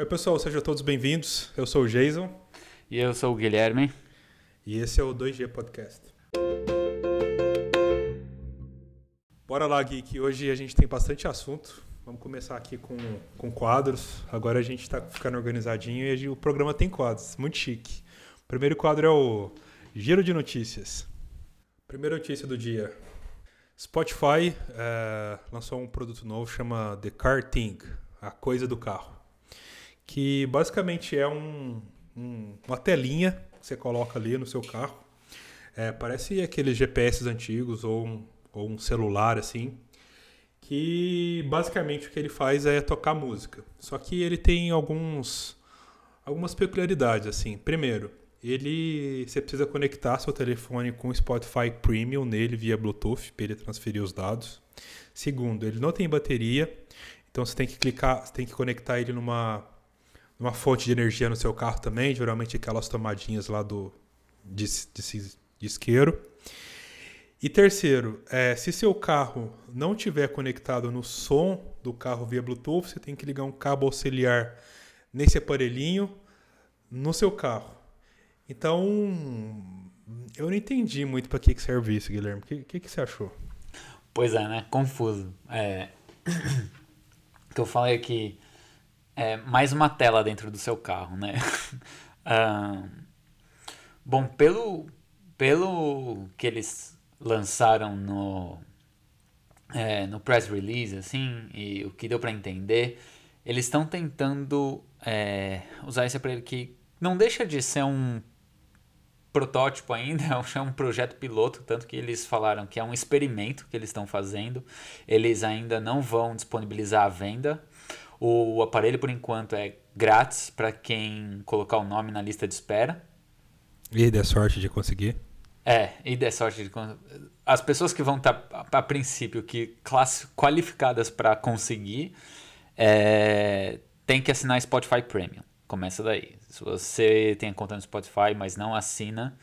Oi, pessoal, sejam todos bem-vindos. Eu sou o Jason. E eu sou o Guilherme. E esse é o 2G Podcast. Bora lá, Gui, que hoje a gente tem bastante assunto. Vamos começar aqui com, com quadros. Agora a gente está ficando organizadinho e o programa tem quadros. Muito chique. O primeiro quadro é o Giro de Notícias. Primeira notícia do dia. Spotify é, lançou um produto novo chama The Car Thing, a coisa do carro que basicamente é um, um, uma telinha que você coloca ali no seu carro. É, parece aqueles GPS antigos ou um, ou um celular assim, que basicamente o que ele faz é tocar música. Só que ele tem alguns algumas peculiaridades assim. Primeiro, ele você precisa conectar seu telefone com o Spotify Premium nele via Bluetooth para ele transferir os dados. Segundo, ele não tem bateria, então você tem que clicar, você tem que conectar ele numa uma fonte de energia no seu carro também, geralmente aquelas tomadinhas lá do de, de, de isqueiro. E terceiro, é, se seu carro não tiver conectado no som do carro via Bluetooth, você tem que ligar um cabo auxiliar nesse aparelhinho no seu carro. Então, eu não entendi muito para que, que serve isso, Guilherme. O que, que, que, você achou? Pois é, né? Confuso. É... que eu falei aqui é, mais uma tela dentro do seu carro, né? bom, pelo, pelo que eles lançaram no, é, no press release, assim, e o que deu para entender, eles estão tentando é, usar esse aparelho que não deixa de ser um protótipo ainda, é um projeto piloto, tanto que eles falaram que é um experimento que eles estão fazendo. Eles ainda não vão disponibilizar a venda. O aparelho, por enquanto, é grátis para quem colocar o nome na lista de espera. E der sorte de conseguir. É, e der sorte de As pessoas que vão estar, tá, a princípio, que qualificadas para conseguir, é, tem que assinar Spotify Premium. Começa daí. Se você tem a conta no Spotify, mas não assina,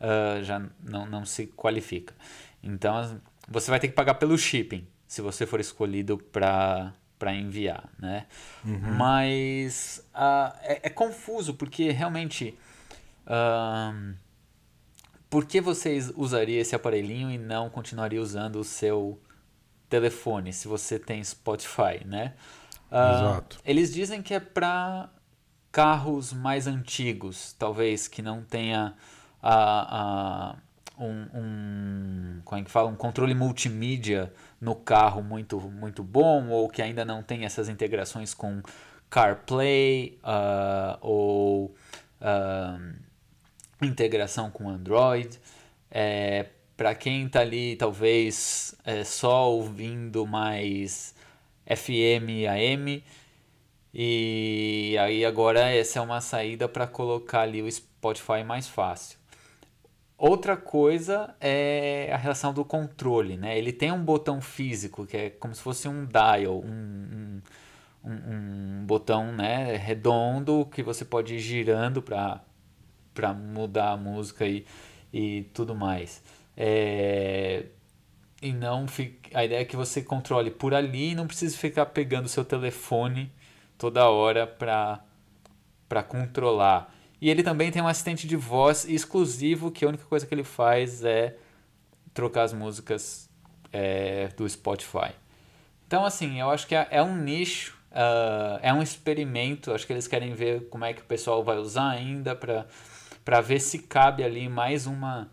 uh, já não, não se qualifica. Então, você vai ter que pagar pelo shipping, se você for escolhido para para enviar, né? Uhum. Mas uh, é, é, confuso porque realmente uh, por que vocês usariam esse aparelhinho e não continuaria usando o seu telefone se você tem Spotify, né? Uh, Exato. Eles dizem que é para carros mais antigos, talvez que não tenha a, a um, um, como é que fala, um controle multimídia no carro muito, muito bom, ou que ainda não tem essas integrações com CarPlay uh, ou uh, integração com Android. É, Para quem está ali, talvez é, só ouvindo mais FM, AM, e aí agora essa é uma saída para colocar ali o Spotify mais fácil. Outra coisa é a relação do controle, né? Ele tem um botão físico que é como se fosse um dial, um, um, um, botão né, redondo que você pode ir girando para mudar a música e, e tudo mais. É, e não fica, a ideia é que você controle por ali e não precisa ficar pegando o seu telefone toda hora para controlar. E ele também tem um assistente de voz exclusivo que a única coisa que ele faz é trocar as músicas é, do Spotify. Então, assim, eu acho que é, é um nicho, uh, é um experimento. Acho que eles querem ver como é que o pessoal vai usar ainda para ver se cabe ali mais uma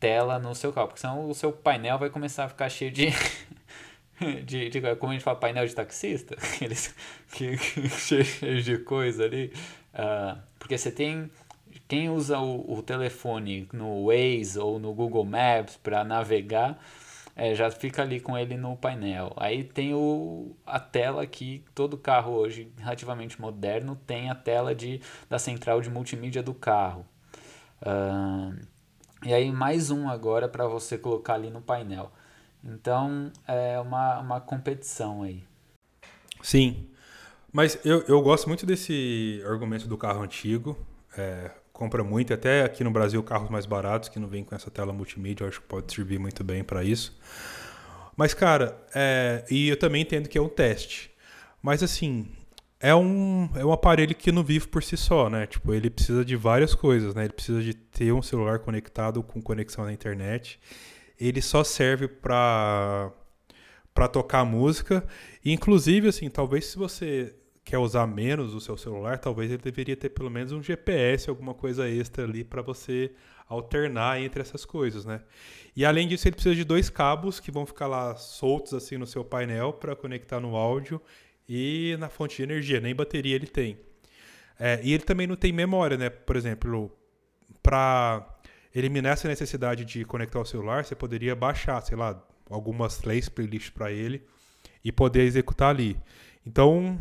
tela no seu carro. Porque senão o seu painel vai começar a ficar cheio de. de, de como a gente fala, painel de taxista, aqueles que, que cheio de coisa ali. Uh, porque você tem. Quem usa o, o telefone no Waze ou no Google Maps para navegar, é, já fica ali com ele no painel. Aí tem o, a tela que todo carro hoje, relativamente moderno, tem a tela de, da central de multimídia do carro. Uh, e aí mais um agora para você colocar ali no painel. Então é uma, uma competição aí. Sim. Mas eu, eu gosto muito desse argumento do carro antigo. É, compra muito, até aqui no Brasil, carros mais baratos que não vêm com essa tela multimídia, eu acho que pode servir muito bem para isso. Mas, cara, é, e eu também entendo que é um teste. Mas, assim, é um, é um aparelho que não vive por si só, né? Tipo, ele precisa de várias coisas, né? Ele precisa de ter um celular conectado com conexão na internet. Ele só serve para para tocar música. E, inclusive, assim, talvez se você quer usar menos o seu celular, talvez ele deveria ter pelo menos um GPS, alguma coisa extra ali para você alternar entre essas coisas, né? E além disso, ele precisa de dois cabos que vão ficar lá soltos assim no seu painel para conectar no áudio e na fonte de energia, nem bateria ele tem. É, e ele também não tem memória, né? Por exemplo, para eliminar essa necessidade de conectar o celular, você poderia baixar, sei lá, algumas três playlists para ele e poder executar ali. Então,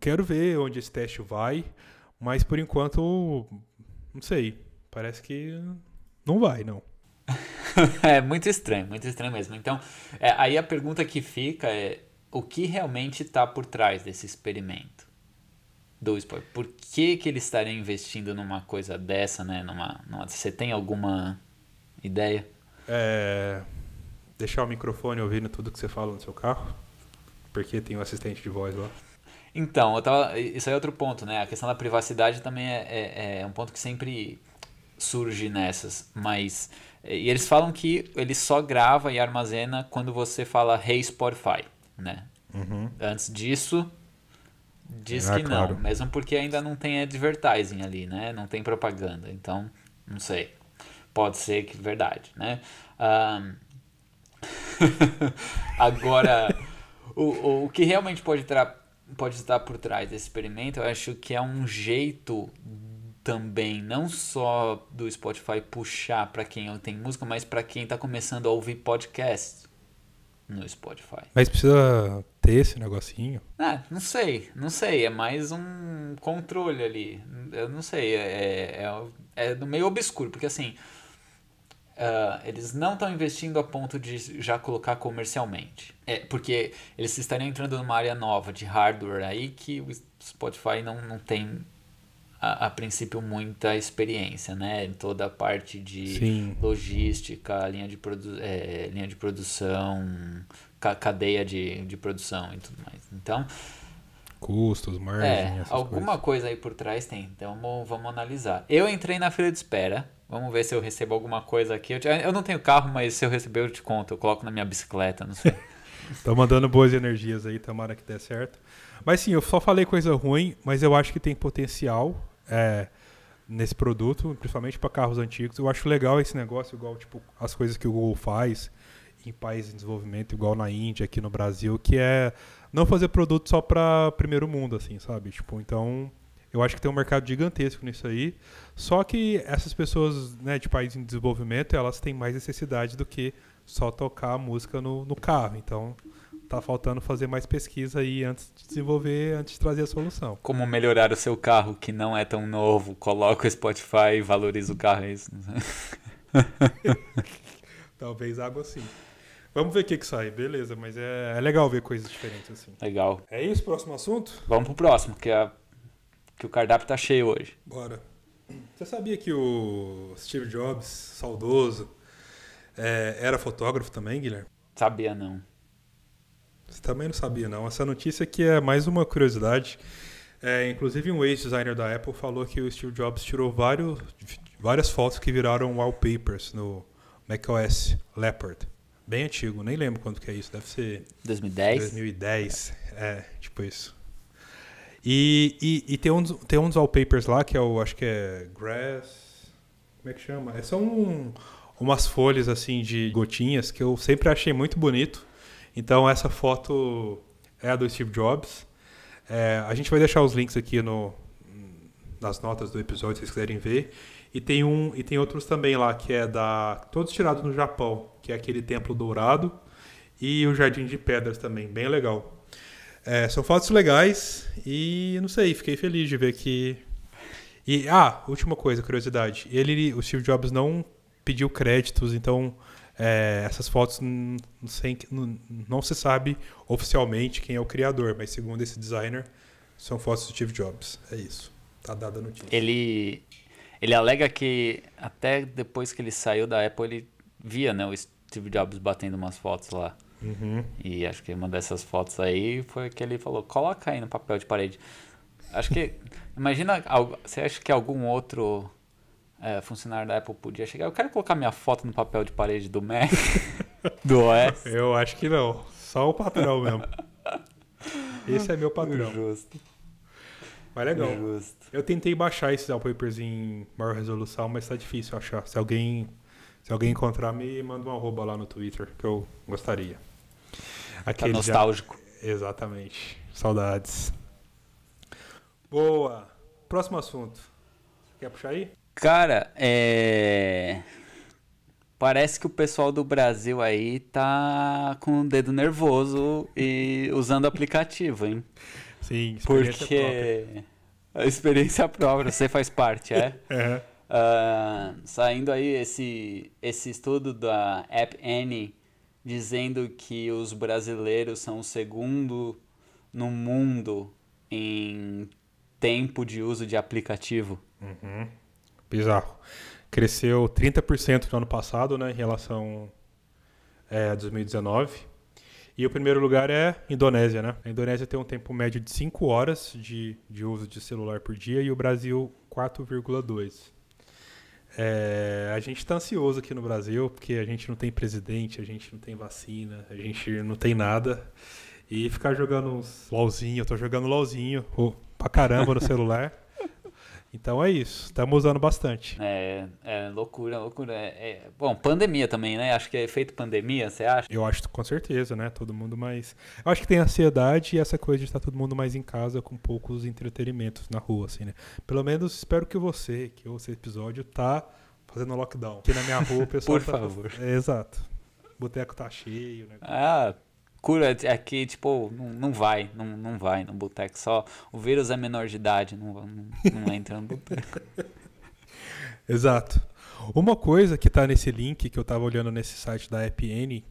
quero ver onde esse teste vai, mas por enquanto, não sei. Parece que não vai, não. é muito estranho, muito estranho mesmo. Então, é, aí a pergunta que fica é: o que realmente está por trás desse experimento do esporte. Por que, que ele estaria investindo numa coisa dessa, né? Numa, numa, você tem alguma ideia? É, deixar o microfone ouvindo tudo que você fala no seu carro, porque tem um assistente de voz lá. Então, tava, isso é outro ponto, né? A questão da privacidade também é, é, é um ponto que sempre surge nessas, mas e eles falam que ele só grava e armazena quando você fala Hey Spotify né? Uhum. Antes disso, diz ah, que não, claro. mesmo porque ainda não tem advertising ali, né? Não tem propaganda, então não sei. Pode ser que verdade, né? Um... Agora, o, o que realmente pode, pode estar por trás desse experimento, eu acho que é um jeito também, não só do Spotify puxar para quem tem música, mas para quem está começando a ouvir podcast no Spotify. Mas precisa ter esse negocinho? Ah, não sei, não sei. É mais um controle ali. Eu não sei, é, é, é, é meio obscuro, porque assim. Uh, eles não estão investindo a ponto de já colocar comercialmente. É, porque eles estariam entrando numa área nova de hardware aí que o Spotify não, não tem a, a, princípio muita experiência, né? Em toda a parte de Sim. logística, linha de, produ é, linha de produção, ca cadeia de, de produção e tudo mais. Então. Custos, margem. É, alguma coisas. coisa aí por trás tem. Então vamos, vamos analisar. Eu entrei na fila de espera. Vamos ver se eu recebo alguma coisa aqui. Eu, te, eu não tenho carro, mas se eu receber eu te conto. Eu coloco na minha bicicleta, não sei. Tá mandando boas energias aí, tomara que dê certo. Mas sim, eu só falei coisa ruim, mas eu acho que tem potencial é, nesse produto, principalmente para carros antigos. Eu acho legal esse negócio, igual tipo as coisas que o Google faz em países em desenvolvimento, igual na Índia, aqui no Brasil, que é não fazer produto só para primeiro mundo, assim, sabe? Tipo, então eu acho que tem um mercado gigantesco nisso aí. Só que essas pessoas né, de países em desenvolvimento, elas têm mais necessidade do que só tocar a música no, no carro. Então, tá faltando fazer mais pesquisa aí antes de desenvolver, antes de trazer a solução. Como melhorar o seu carro que não é tão novo, coloca o Spotify e valoriza o carro, é isso? Talvez algo assim. Vamos ver o que, que sai, beleza, mas é, é legal ver coisas diferentes assim. Legal. É isso, próximo assunto? Vamos pro próximo, que, é, que o cardápio tá cheio hoje. Bora. Você sabia que o Steve Jobs, saudoso, é, era fotógrafo também, Guilherme? Sabia não. Você também não sabia, não. Essa notícia aqui é mais uma curiosidade. É, inclusive, um ex-designer da Apple falou que o Steve Jobs tirou vários, várias fotos que viraram wallpapers no macOS Leopard. Bem antigo, nem lembro quanto que é isso. Deve ser... 2010? 2010, é, tipo isso. E, e, e, tem, uns, tem uns wallpapers lá que é o, acho que é Grass... Como é que chama? É só um, umas folhas assim de gotinhas que eu sempre achei muito bonito. Então essa foto é a do Steve Jobs. É, a gente vai deixar os links aqui no, nas notas do episódio, se vocês quiserem ver. E tem um e tem outros também lá que é da todos tirados no Japão, que é aquele templo dourado e o jardim de pedras também, bem legal. É, são fotos legais e não sei, fiquei feliz de ver que e ah, última coisa, curiosidade, ele o Steve Jobs não pediu créditos, então é, essas fotos não, não, não, se sabe oficialmente quem é o criador, mas segundo esse designer, são fotos do Steve Jobs. É isso. Tá dada a notícia. Ele, ele alega que até depois que ele saiu da Apple, ele via né, o Steve Jobs batendo umas fotos lá. Uhum. E acho que uma dessas fotos aí foi que ele falou: coloca aí no papel de parede. Acho que. imagina, você acha que algum outro é, funcionário da Apple podia chegar? Eu quero colocar minha foto no papel de parede do Mac, do OS. Eu acho que não. Só o patrão mesmo. Esse é meu patrão. Justo. Mas legal. Justo. Eu tentei baixar esses wallpapers em maior resolução, mas tá difícil achar. Se alguém, se alguém encontrar, me manda um arroba lá no Twitter, que eu gostaria. Tá Aquele tá nostálgico. Já... Exatamente. Saudades. Boa. Próximo assunto. Quer puxar aí? Cara, é. Parece que o pessoal do Brasil aí tá com o dedo nervoso e usando aplicativo, hein? Sim, experiência Porque própria. a experiência própria, você faz parte, é? uhum. uh, saindo aí esse, esse estudo da App Annie dizendo que os brasileiros são o segundo no mundo em tempo de uso de aplicativo. Uhum. Bizarro cresceu 30% no ano passado, né, em relação é, a 2019. E o primeiro lugar é Indonésia, né? A Indonésia tem um tempo médio de 5 horas de, de uso de celular por dia e o Brasil 4,2. É, a gente está ansioso aqui no Brasil porque a gente não tem presidente, a gente não tem vacina, a gente não tem nada. E ficar jogando uns LOLzinho, eu tô jogando LOLzinho oh, pra caramba no celular. Então é isso, estamos usando bastante. É, é loucura, loucura. É, é, bom, pandemia também, né? Acho que é efeito pandemia, você acha? Eu acho com certeza, né? Todo mundo mais. Eu acho que tem ansiedade e essa coisa de estar todo mundo mais em casa com poucos entretenimentos na rua, assim, né? Pelo menos espero que você, que ouça esse episódio, tá fazendo lockdown. Aqui na minha rua o pessoal. Por tá... favor. É, exato. O boteco tá cheio, né? Ah, cura é que, tipo, não, não vai, não, não vai no boteco. Só o vírus é menor de idade, não, não, não entra no boteco. Exato. Uma coisa que está nesse link que eu estava olhando nesse site da EPN,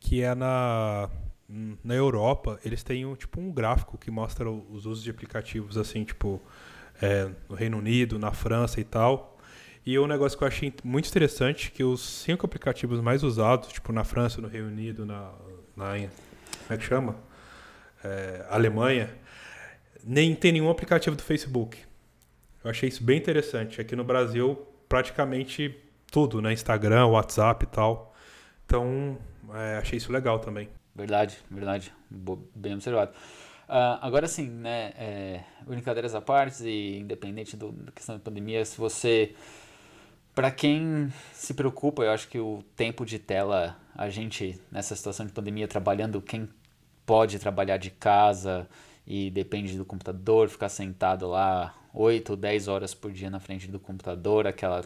que é na, na Europa, eles têm um, tipo um gráfico que mostra os usos de aplicativos assim, tipo, é, no Reino Unido, na França e tal. E um negócio que eu achei muito interessante, que os cinco aplicativos mais usados, tipo na França, no Reino Unido, na, na como é que chama? É, Alemanha, nem tem nenhum aplicativo do Facebook. Eu achei isso bem interessante. Aqui no Brasil, praticamente tudo, né? Instagram, WhatsApp e tal. Então, é, achei isso legal também. Verdade, verdade. Bem observado. Uh, agora sim, né? É, brincadeiras à parte e independente do, da questão da pandemia, se você para quem se preocupa, eu acho que o tempo de tela, a gente nessa situação de pandemia trabalhando, quem pode trabalhar de casa e depende do computador, ficar sentado lá 8 ou 10 horas por dia na frente do computador, aquela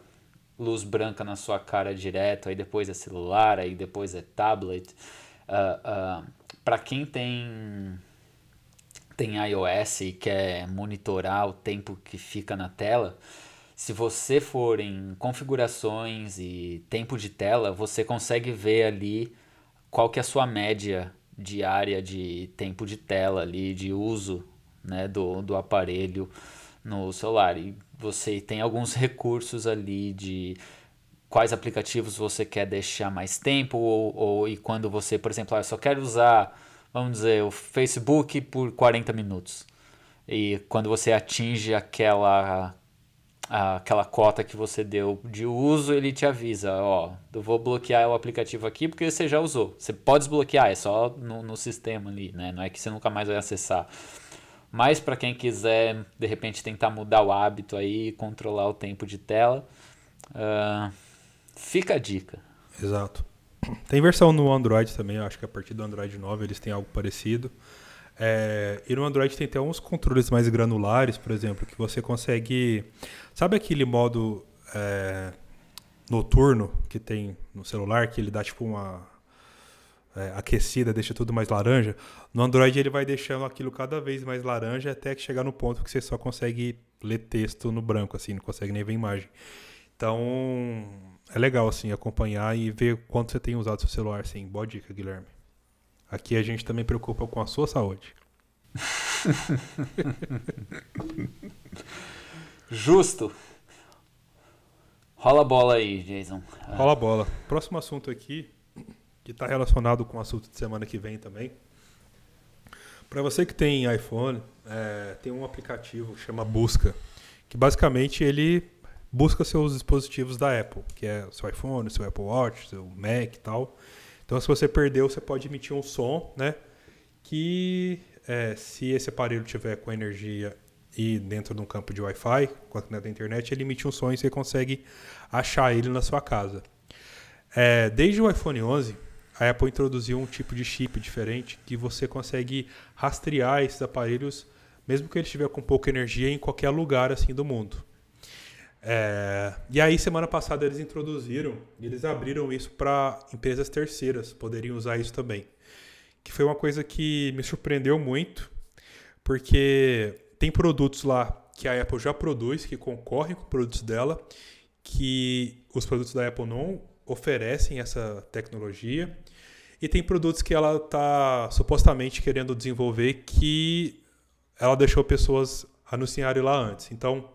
luz branca na sua cara direto, aí depois é celular, aí depois é tablet. Uh, uh, para quem tem tem iOS e quer monitorar o tempo que fica na tela, se você for em configurações e tempo de tela, você consegue ver ali qual que é a sua média diária de tempo de tela ali, de uso né, do, do aparelho no celular. E você tem alguns recursos ali de quais aplicativos você quer deixar mais tempo ou, ou e quando você, por exemplo, ah, eu só quero usar, vamos dizer, o Facebook por 40 minutos. E quando você atinge aquela aquela cota que você deu de uso, ele te avisa, ó, eu vou bloquear o aplicativo aqui porque você já usou. Você pode desbloquear, é só no, no sistema ali, né? Não é que você nunca mais vai acessar. Mas para quem quiser, de repente, tentar mudar o hábito aí, controlar o tempo de tela, uh, fica a dica. Exato. Tem versão no Android também, acho que a partir do Android 9 eles têm algo parecido. É, e no Android tem até uns controles mais granulares, por exemplo, que você consegue. Sabe aquele modo é, noturno que tem no celular, que ele dá tipo uma é, aquecida, deixa tudo mais laranja? No Android ele vai deixando aquilo cada vez mais laranja até que chegar no ponto que você só consegue ler texto no branco, assim, não consegue nem ver imagem. Então é legal assim acompanhar e ver quanto você tem usado seu celular, sim. Boa dica, Guilherme. Aqui a gente também preocupa com a sua saúde. Justo. Rola a bola aí, Jason. Rola a bola. Próximo assunto aqui que está relacionado com o assunto de semana que vem também. Para você que tem iPhone, é, tem um aplicativo que chama Busca, que basicamente ele busca seus dispositivos da Apple, que é seu iPhone, seu Apple Watch, seu Mac e tal. Então, se você perdeu, você pode emitir um som, né? Que é, se esse aparelho tiver com energia e dentro de um campo de Wi-Fi, com a da internet, ele emite um som e você consegue achar ele na sua casa. É, desde o iPhone 11, a Apple introduziu um tipo de chip diferente que você consegue rastrear esses aparelhos, mesmo que ele estiver com pouca energia, em qualquer lugar assim do mundo. É, e aí, semana passada, eles introduziram, eles abriram isso para empresas terceiras poderiam usar isso também. Que foi uma coisa que me surpreendeu muito, porque tem produtos lá que a Apple já produz, que concorrem com produtos dela, que os produtos da Apple não oferecem essa tecnologia. E tem produtos que ela está supostamente querendo desenvolver que ela deixou pessoas anunciarem lá antes. Então,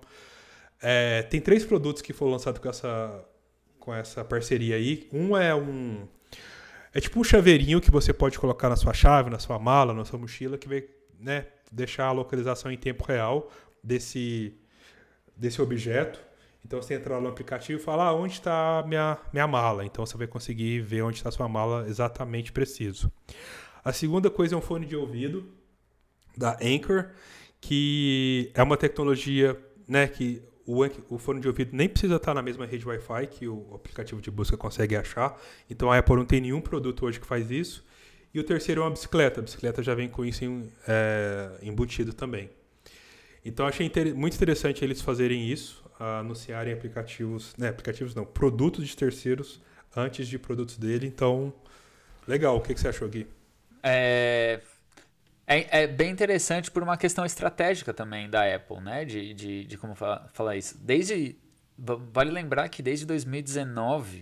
é, tem três produtos que foram lançados com essa, com essa parceria aí. Um é um. É tipo um chaveirinho que você pode colocar na sua chave, na sua mala, na sua mochila, que vai né, deixar a localização em tempo real desse, desse objeto. Então você entra lá no aplicativo e fala ah, onde está minha minha mala. Então você vai conseguir ver onde está sua mala exatamente preciso. A segunda coisa é um fone de ouvido da Anchor, que é uma tecnologia né, que o, o fone de ouvido nem precisa estar na mesma rede Wi-Fi que o aplicativo de busca consegue achar. Então a Apple não tem nenhum produto hoje que faz isso. E o terceiro é uma bicicleta. A bicicleta já vem com isso em, é, embutido também. Então achei inter muito interessante eles fazerem isso, anunciarem aplicativos, né, aplicativos não, produtos de terceiros antes de produtos dele. Então, legal. O que, que você achou, Gui? É, é, é, bem interessante por uma questão estratégica também da Apple, né? De, de, de como falar, falar isso. Desde. Vale lembrar que desde 2019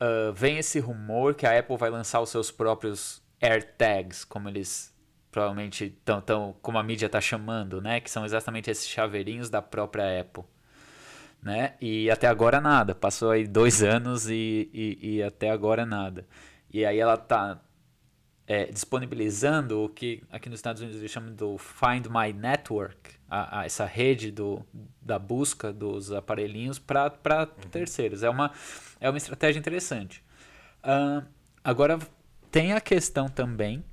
uh, vem esse rumor que a Apple vai lançar os seus próprios AirTags, como eles provavelmente tão, tão como a mídia está chamando, né? Que são exatamente esses chaveirinhos da própria Apple, né? E até agora nada. Passou aí dois anos e, e, e até agora nada. E aí ela tá é, disponibilizando o que aqui nos Estados Unidos eles chamam do Find My Network, a, a essa rede do, da busca dos aparelhinhos para uhum. terceiros. É uma, é uma estratégia interessante. Uh, agora, tem a questão também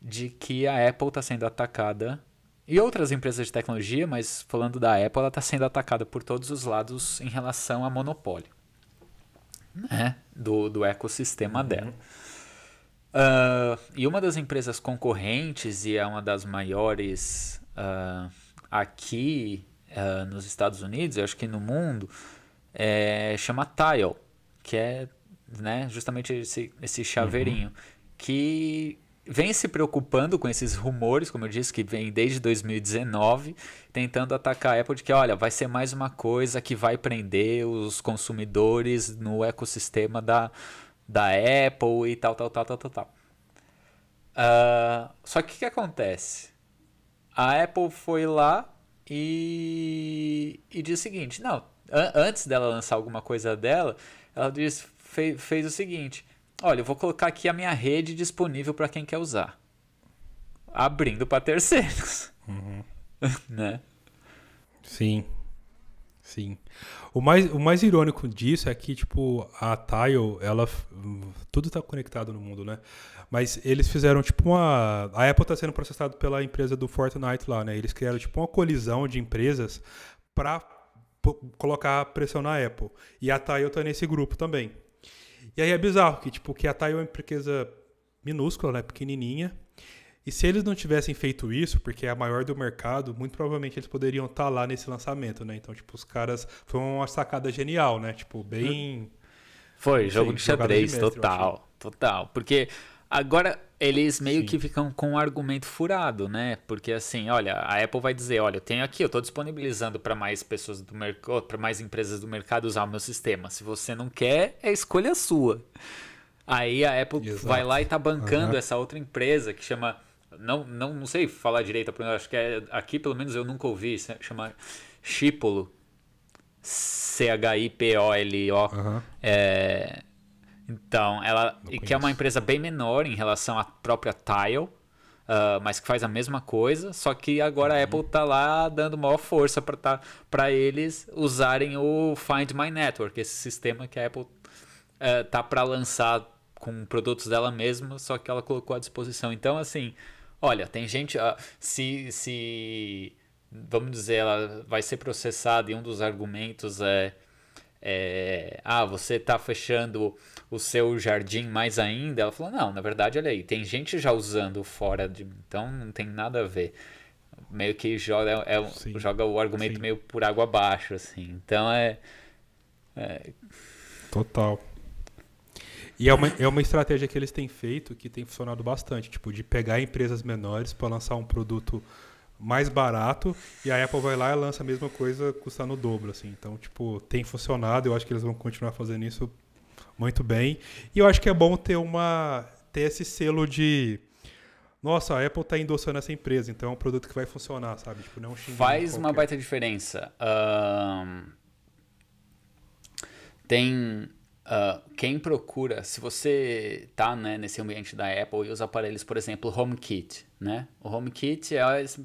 de que a Apple está sendo atacada e outras empresas de tecnologia, mas falando da Apple, ela está sendo atacada por todos os lados em relação a monopólio né? do, do ecossistema uhum. dela. Uh, e uma das empresas concorrentes, e é uma das maiores uh, aqui uh, nos Estados Unidos, eu acho que no mundo, é, chama Tile, que é né, justamente esse, esse chaveirinho, uhum. que vem se preocupando com esses rumores, como eu disse, que vem desde 2019, tentando atacar a Apple de que, olha, vai ser mais uma coisa que vai prender os consumidores no ecossistema da, da Apple e tal, tal, tal, tal, tal, tal. Uh, só que o que acontece? A Apple foi lá e, e disse o seguinte: não, an antes dela lançar alguma coisa dela, ela disse, fez, fez o seguinte: olha, eu vou colocar aqui a minha rede disponível para quem quer usar, abrindo para terceiros, uhum. né? Sim, sim. O mais, o mais irônico disso é que, tipo, a Tile, ela. Tudo está conectado no mundo, né? Mas eles fizeram, tipo, uma. A Apple está sendo processada pela empresa do Fortnite lá, né? Eles criaram, tipo, uma colisão de empresas para colocar pressão na Apple. E a Tile está nesse grupo também. E aí é bizarro que, tipo, que a Tile é uma empresa minúscula, né? Pequenininha. E se eles não tivessem feito isso, porque é a maior do mercado, muito provavelmente eles poderiam estar tá lá nesse lançamento, né? Então, tipo, os caras. Foi uma sacada genial, né? Tipo, bem. Foi, jogo de xadrez, de mestre, total. Total. Porque agora eles meio Sim. que ficam com um argumento furado, né? Porque assim, olha, a Apple vai dizer, olha, eu tenho aqui, eu estou disponibilizando para mais pessoas do mercado, para mais empresas do mercado usar o meu sistema. Se você não quer, é escolha sua. Aí a Apple Exato. vai lá e tá bancando uhum. essa outra empresa que chama não, não, não sei falar direito, acho que é, aqui pelo menos eu nunca ouvi, chama Chipolo. C-H-I-P-O-L-O. Uhum. É, Então, ela que é uma empresa bem menor em relação à própria Tile, Uh, mas que faz a mesma coisa, só que agora uhum. a Apple tá lá dando maior força para tá, eles usarem o Find My Network, esse sistema que a Apple uh, tá para lançar com produtos dela mesma, só que ela colocou à disposição. Então, assim, olha, tem gente. Uh, se, se. Vamos dizer, ela vai ser processada e um dos argumentos é é, ah, você está fechando o seu jardim mais ainda? Ela falou, não, na verdade, olha aí, tem gente já usando fora de. Então não tem nada a ver. Meio que joga, é, joga o argumento sim. meio por água abaixo, assim. Então é. é... Total. E é uma, é uma estratégia que eles têm feito que tem funcionado bastante, tipo, de pegar empresas menores para lançar um produto mais barato e a Apple vai lá e lança a mesma coisa custando o dobro, assim. Então, tipo, tem funcionado, eu acho que eles vão continuar fazendo isso muito bem. E eu acho que é bom ter uma ter esse selo de nossa, a Apple está endossando essa empresa, então é um produto que vai funcionar, sabe? Tipo, não é um Faz uma baita diferença. Um, tem Uh, quem procura, se você está né, nesse ambiente da Apple e os aparelhos, por exemplo, HomeKit, né? O HomeKit é,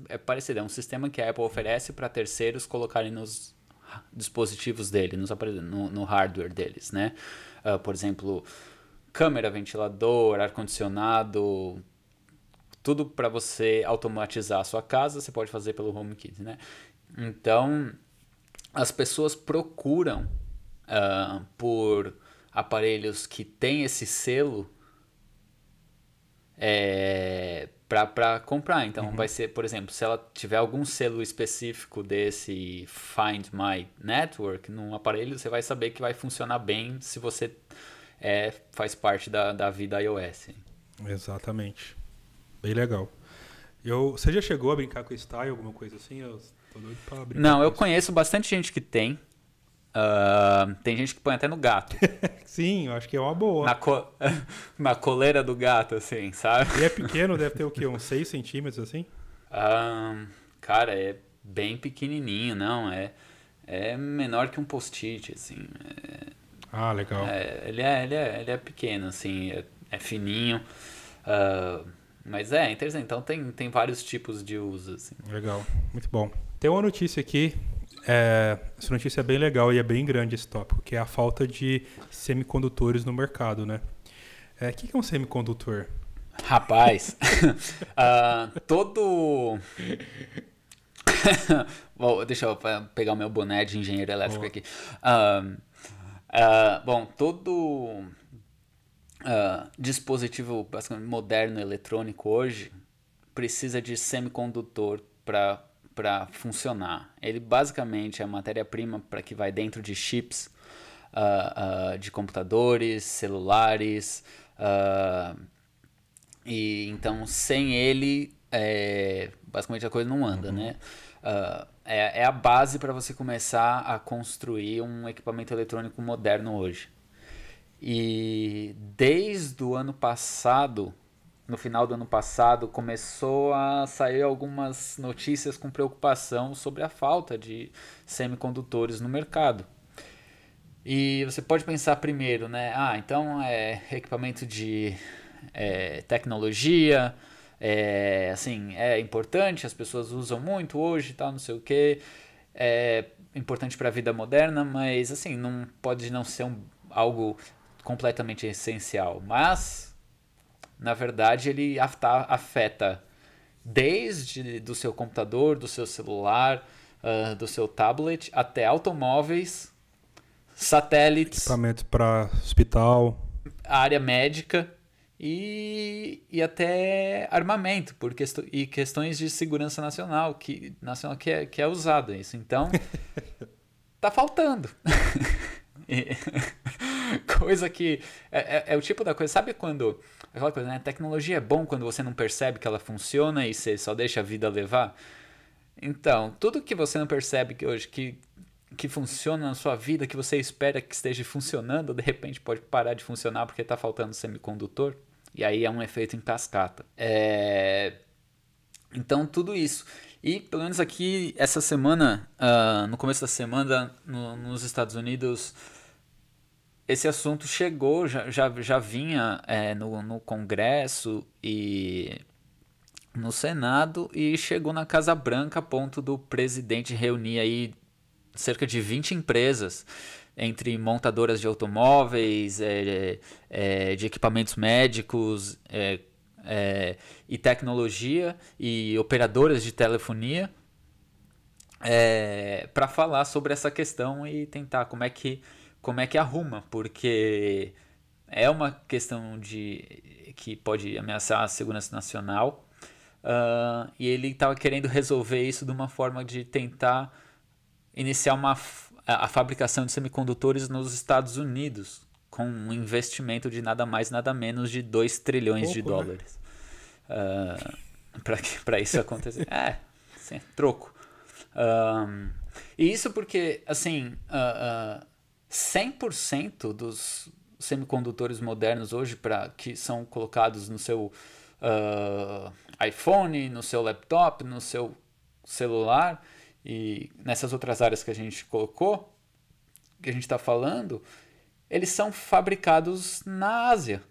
é parecido, é um sistema que a Apple oferece para terceiros colocarem nos dispositivos dele, nos no, no hardware deles, né? Uh, por exemplo, câmera, ventilador, ar-condicionado, tudo para você automatizar a sua casa, você pode fazer pelo HomeKit, né? Então, as pessoas procuram uh, por aparelhos que têm esse selo é, para comprar. Então, uhum. vai ser, por exemplo, se ela tiver algum selo específico desse Find My Network num aparelho, você vai saber que vai funcionar bem se você é, faz parte da, da vida iOS. Exatamente. Bem legal. Eu, você já chegou a brincar com Style, alguma coisa assim? Eu tô doido pra brincar Não, eu isso. conheço bastante gente que tem. Uh, tem gente que põe até no gato. Sim, eu acho que é uma boa. Na, co... na coleira do gato, assim, sabe? E é pequeno, deve ter o quê? Uns 6 centímetros, assim? Uh, cara, é bem pequenininho, não. É, é menor que um post-it, assim. É... Ah, legal. É, ele, é, ele, é, ele é pequeno, assim, é, é fininho. Uh, mas é interessante. Então tem, tem vários tipos de uso. Assim. Legal, muito bom. Tem uma notícia aqui é, essa notícia é bem legal e é bem grande esse tópico, que é a falta de semicondutores no mercado, né? É, o que é um semicondutor? Rapaz, uh, todo... bom, deixa eu pegar o meu boné de engenheiro elétrico aqui. Uh, uh, bom, todo dispositivo moderno eletrônico hoje precisa de semicondutor para para funcionar. Ele basicamente é a matéria-prima para que vai dentro de chips uh, uh, de computadores, celulares. Uh, e então sem ele, é, basicamente a coisa não anda, uhum. né? É, é, a base para você começar a construir um equipamento eletrônico moderno hoje. E desde o ano passado no final do ano passado, começou a sair algumas notícias com preocupação sobre a falta de semicondutores no mercado. E você pode pensar primeiro, né? Ah, então é equipamento de é, tecnologia, é, assim, é importante, as pessoas usam muito hoje, tal, não sei o que, é importante para a vida moderna, mas assim, não pode não ser um, algo completamente essencial. Mas na verdade, ele afeta desde do seu computador, do seu celular, uh, do seu tablet, até automóveis, satélites. Equipamento para hospital. Área médica e, e até armamento por quest e questões de segurança nacional que, nacional que, é, que é usado isso. Então, tá faltando. coisa que é, é, é, o tipo da coisa, sabe quando aquela coisa, né? Tecnologia é bom quando você não percebe que ela funciona e você só deixa a vida levar. Então, tudo que você não percebe que hoje que que funciona na sua vida, que você espera que esteja funcionando, de repente pode parar de funcionar porque está faltando semicondutor. E aí é um efeito em cascata. É... Então, tudo isso. E pelo menos aqui, essa semana, uh, no começo da semana, no, nos Estados Unidos, esse assunto chegou, já, já, já vinha é, no, no Congresso e no Senado e chegou na Casa Branca a ponto do presidente reunir aí cerca de 20 empresas entre montadoras de automóveis, é, é, de equipamentos médicos é, é e tecnologia e operadoras de telefonia é, para falar sobre essa questão e tentar como é que como é que arruma, porque é uma questão de que pode ameaçar a segurança nacional uh, e ele estava querendo resolver isso de uma forma de tentar iniciar uma, a fabricação de semicondutores nos Estados Unidos com um investimento de nada mais nada menos de 2 trilhões Pouco, de né? dólares né? uh, para isso acontecer. é, sim, troco. Um, e isso porque, assim, uh, uh, 100% dos semicondutores modernos hoje para que são colocados no seu uh, iPhone, no seu laptop, no seu celular e nessas outras áreas que a gente colocou, que a gente está falando, eles são fabricados na Ásia,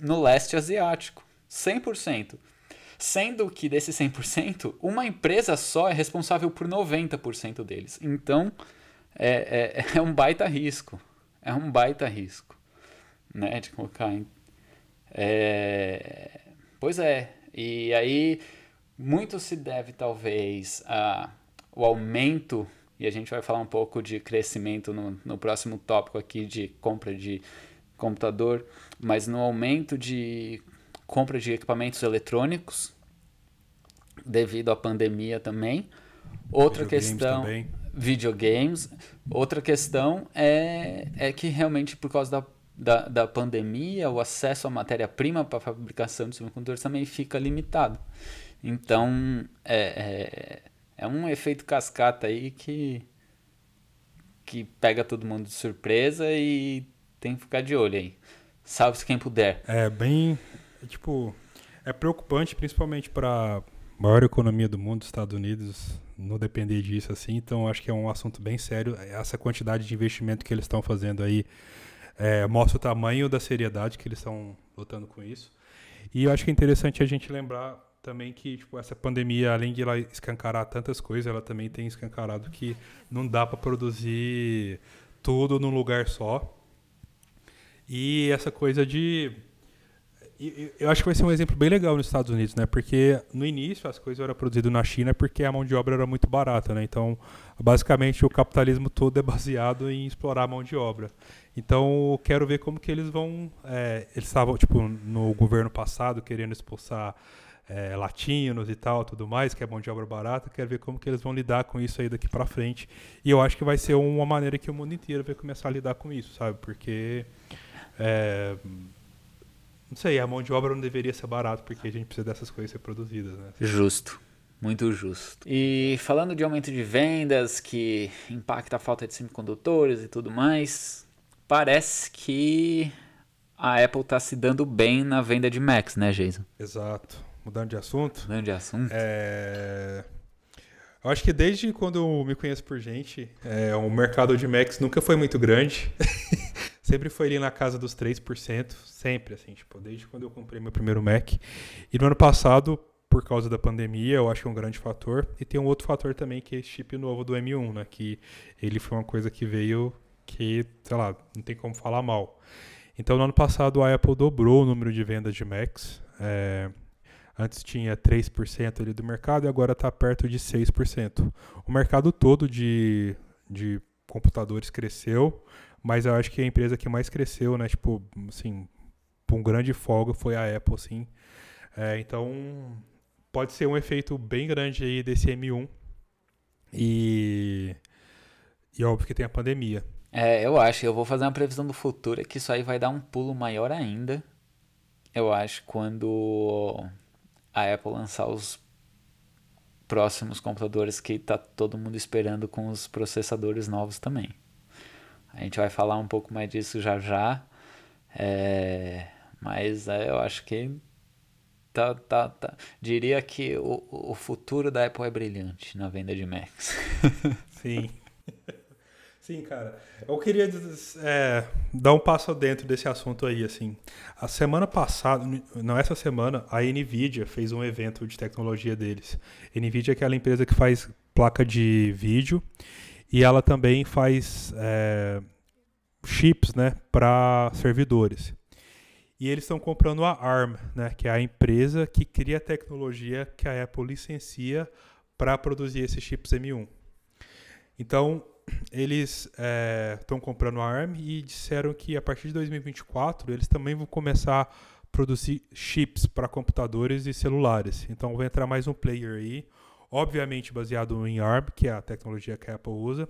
no leste asiático, 100%. Sendo que desses 100%, uma empresa só é responsável por 90% deles. Então, é, é, é, um baita risco. É um baita risco. Né, de colocar em... É, pois é. E aí, muito se deve, talvez, a o aumento, e a gente vai falar um pouco de crescimento no, no próximo tópico aqui de compra de computador, mas no aumento de compra de equipamentos eletrônicos devido à pandemia também. Outra questão, também. Videogames. Outra questão é, é que realmente por causa da, da, da pandemia, o acesso à matéria-prima para a fabricação de semicondutores também fica limitado. Então, é, é, é um efeito cascata aí que, que pega todo mundo de surpresa e tem que ficar de olho aí. Salve-se quem puder. É bem, tipo, é preocupante principalmente para maior economia do mundo, Estados Unidos, não depender disso assim. Então acho que é um assunto bem sério. Essa quantidade de investimento que eles estão fazendo aí é, mostra o tamanho da seriedade que eles estão lutando com isso. E eu acho que é interessante a gente lembrar também que tipo, essa pandemia, além de ela escancarar tantas coisas, ela também tem escancarado que não dá para produzir tudo num lugar só. E essa coisa de eu acho que vai ser um exemplo bem legal nos Estados Unidos, né? Porque no início as coisas eram produzidas na China porque a mão de obra era muito barata, né? Então, basicamente o capitalismo todo é baseado em explorar a mão de obra. Então, quero ver como que eles vão. É, eles estavam tipo no governo passado querendo expulsar é, latinos e tal, tudo mais, que é mão de obra barata. Quero ver como que eles vão lidar com isso aí daqui para frente. E eu acho que vai ser uma maneira que o mundo inteiro vai começar a lidar com isso, sabe? Porque é, não sei, a mão de obra não deveria ser barato, porque a gente precisa dessas coisas ser produzidas, né? Justo. Muito justo. E falando de aumento de vendas que impacta a falta de semicondutores e tudo mais, parece que a Apple está se dando bem na venda de Macs, né, Jason? Exato. Mudando de assunto. Mudando de assunto. É... Eu acho que desde quando eu me conheço por gente, é, o mercado de Macs nunca foi muito grande. sempre foi ali na casa dos 3%, sempre, assim, tipo, desde quando eu comprei meu primeiro Mac. E no ano passado, por causa da pandemia, eu acho que é um grande fator. E tem um outro fator também, que é esse chip novo do M1, né? Que ele foi uma coisa que veio que, sei lá, não tem como falar mal. Então, no ano passado, a Apple dobrou o número de vendas de Macs. É, antes tinha 3% ali do mercado e agora está perto de 6%. O mercado todo de, de computadores cresceu, mas eu acho que a empresa que mais cresceu, né, tipo, assim, com grande folga foi a Apple, sim. É, então, pode ser um efeito bem grande aí desse M1. E, e óbvio que tem a pandemia. É, eu acho, eu vou fazer uma previsão do futuro, é que isso aí vai dar um pulo maior ainda. Eu acho quando a Apple lançar os próximos computadores que tá todo mundo esperando com os processadores novos também. A gente vai falar um pouco mais disso já já. É, mas é, eu acho que tá, tá, tá. diria que o, o futuro da Apple é brilhante na venda de Macs. Sim. Sim, cara. Eu queria é, dar um passo dentro desse assunto aí, assim. A semana passada, não essa semana, a Nvidia fez um evento de tecnologia deles. Nvidia é aquela empresa que faz placa de vídeo e ela também faz é, chips, né, para servidores. E eles estão comprando a ARM, né, que é a empresa que cria a tecnologia que a Apple licencia para produzir esses chips M1. Então, eles estão é, comprando a ARM e disseram que a partir de 2024 eles também vão começar a produzir chips para computadores e celulares. Então vai entrar mais um player aí, obviamente baseado em ARM, que é a tecnologia que a Apple usa.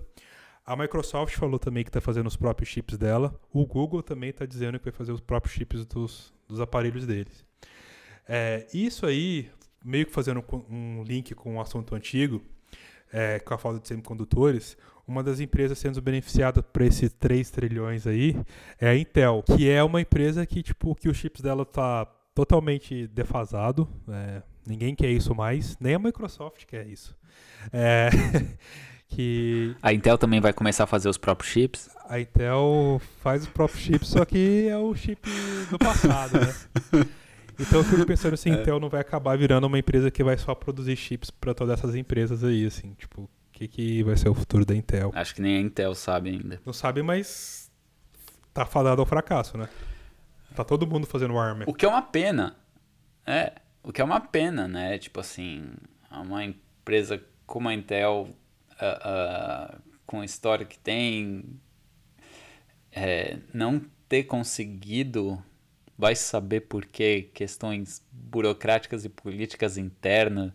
A Microsoft falou também que está fazendo os próprios chips dela. O Google também está dizendo que vai fazer os próprios chips dos, dos aparelhos deles. É, isso aí, meio que fazendo um link com um assunto antigo, é, com a falta de semicondutores, uma das empresas sendo beneficiada por esses 3 trilhões aí é a Intel, que é uma empresa que, tipo, que os chips dela tá totalmente defasado. É, ninguém quer isso mais, nem a Microsoft quer isso. É, que a Intel também vai começar a fazer os próprios chips. A Intel faz os próprios chips, só que é o chip do passado, né? Então eu fico pensando se a é. Intel não vai acabar virando uma empresa que vai só produzir chips para todas essas empresas aí, assim, tipo, que, que vai ser o futuro da Intel? Acho que nem a Intel sabe ainda. Não sabe, mas tá falado ao fracasso, né? Tá todo mundo fazendo ARM. O que é uma pena. É, o que é uma pena, né? Tipo assim, uma empresa como a Intel, uh, uh, com a história que tem, é, não ter conseguido vai saber por que questões burocráticas e políticas internas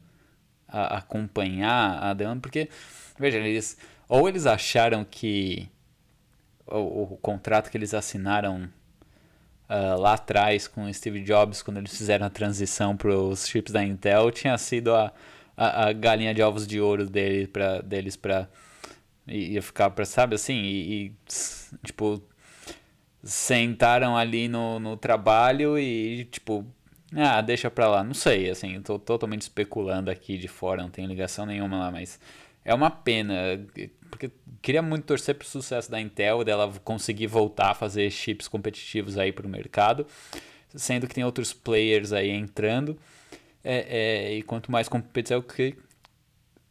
a acompanhar a demanda, porque, veja, eles, ou eles acharam que o, o contrato que eles assinaram uh, lá atrás com Steve Jobs, quando eles fizeram a transição para os chips da Intel, tinha sido a, a, a, galinha de ovos de ouro dele pra, deles para ia ficar para sabe assim e, e tipo sentaram ali no, no trabalho e, tipo, ah, deixa pra lá. Não sei, assim, tô totalmente especulando aqui de fora, não tem ligação nenhuma lá, mas é uma pena, porque queria muito torcer pro sucesso da Intel, dela conseguir voltar a fazer chips competitivos aí pro mercado, sendo que tem outros players aí entrando, é, é, e quanto mais competição, que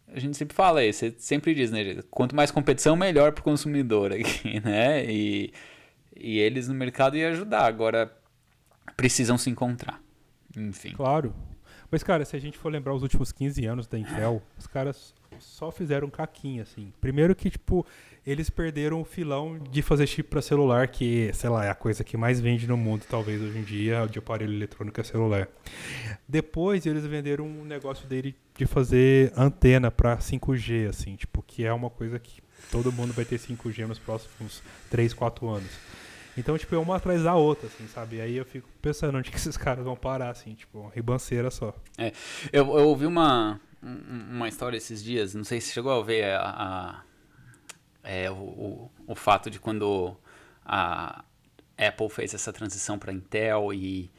a gente sempre fala aí, você sempre diz, né, quanto mais competição, melhor pro consumidor aqui, né, e e eles no mercado iam ajudar. Agora precisam se encontrar. Enfim. Claro. Mas, cara, se a gente for lembrar os últimos 15 anos da Intel, os caras só fizeram caquinha, assim. Primeiro que, tipo, eles perderam o filão de fazer chip para celular, que, sei lá, é a coisa que mais vende no mundo, talvez, hoje em dia, de aparelho eletrônico é celular. Depois, eles venderam um negócio dele de fazer antena para 5G, assim, tipo, que é uma coisa que todo mundo vai ter 5G nos próximos 3, 4 anos. Então, tipo, é uma atrás da outra, assim, sabe? Aí eu fico pensando onde que esses caras vão parar, assim, tipo, uma ribanceira só. É, eu, eu ouvi uma, uma história esses dias, não sei se chegou a ver a, a é, o, o, o fato de quando a Apple fez essa transição para Intel e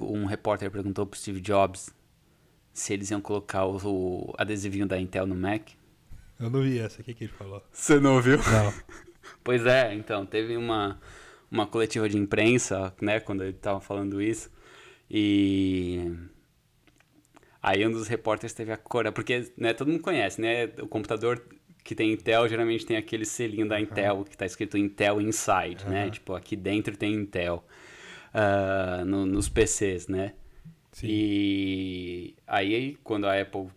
um repórter perguntou pro Steve Jobs se eles iam colocar o, o adesivinho da Intel no Mac. Eu não vi essa, o que, que ele falou? Você não ouviu? Não. pois é, então, teve uma uma coletiva de imprensa, né, quando ele estava falando isso. E aí um dos repórteres teve a cor, porque, né, todo mundo conhece, né, o computador que tem Intel geralmente tem aquele selinho da Intel uhum. que está escrito Intel Inside, uhum. né? Tipo, aqui dentro tem Intel uh, no, nos PCs, né? Sim. E aí quando a Apple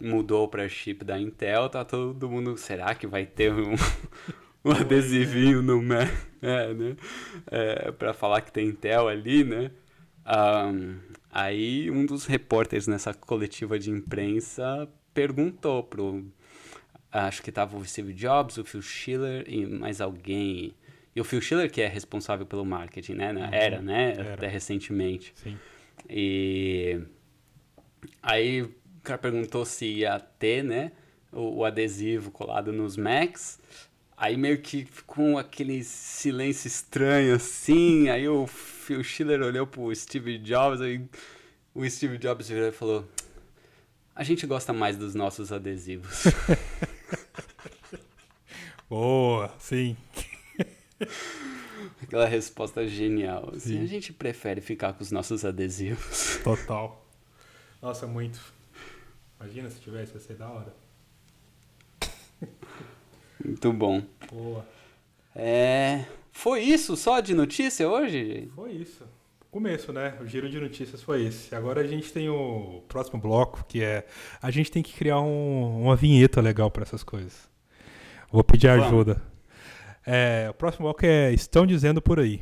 mudou para chip da Intel, tá todo mundo, será que vai ter um, um adesivinho no Mac, é, né? É, para falar que tem Intel ali, né? Um, aí um dos repórteres nessa coletiva de imprensa perguntou pro acho que tava o Steve Jobs, o Phil Schiller e mais alguém. E o Phil Schiller que é responsável pelo marketing, né? Uhum. Era, né? Era. Até recentemente. Sim. E aí o cara perguntou se ia ter, né? O, o adesivo colado nos Macs. Aí meio que ficou aquele silêncio estranho assim. Aí o Phil Schiller olhou pro Steve Jobs. Aí o Steve Jobs virou e falou: A gente gosta mais dos nossos adesivos. Boa, sim. Aquela resposta genial. Assim, a gente prefere ficar com os nossos adesivos. Total. Nossa, muito. Imagina se tivesse, ia ser da hora. Muito bom. Boa. É. Foi isso só de notícia hoje, gente? Foi isso. Começo, né? O giro de notícias foi esse. Agora a gente tem o próximo bloco, que é. A gente tem que criar um- uma vinheta legal para essas coisas. Vou pedir ajuda. É, o próximo bloco é Estão Dizendo Por Aí.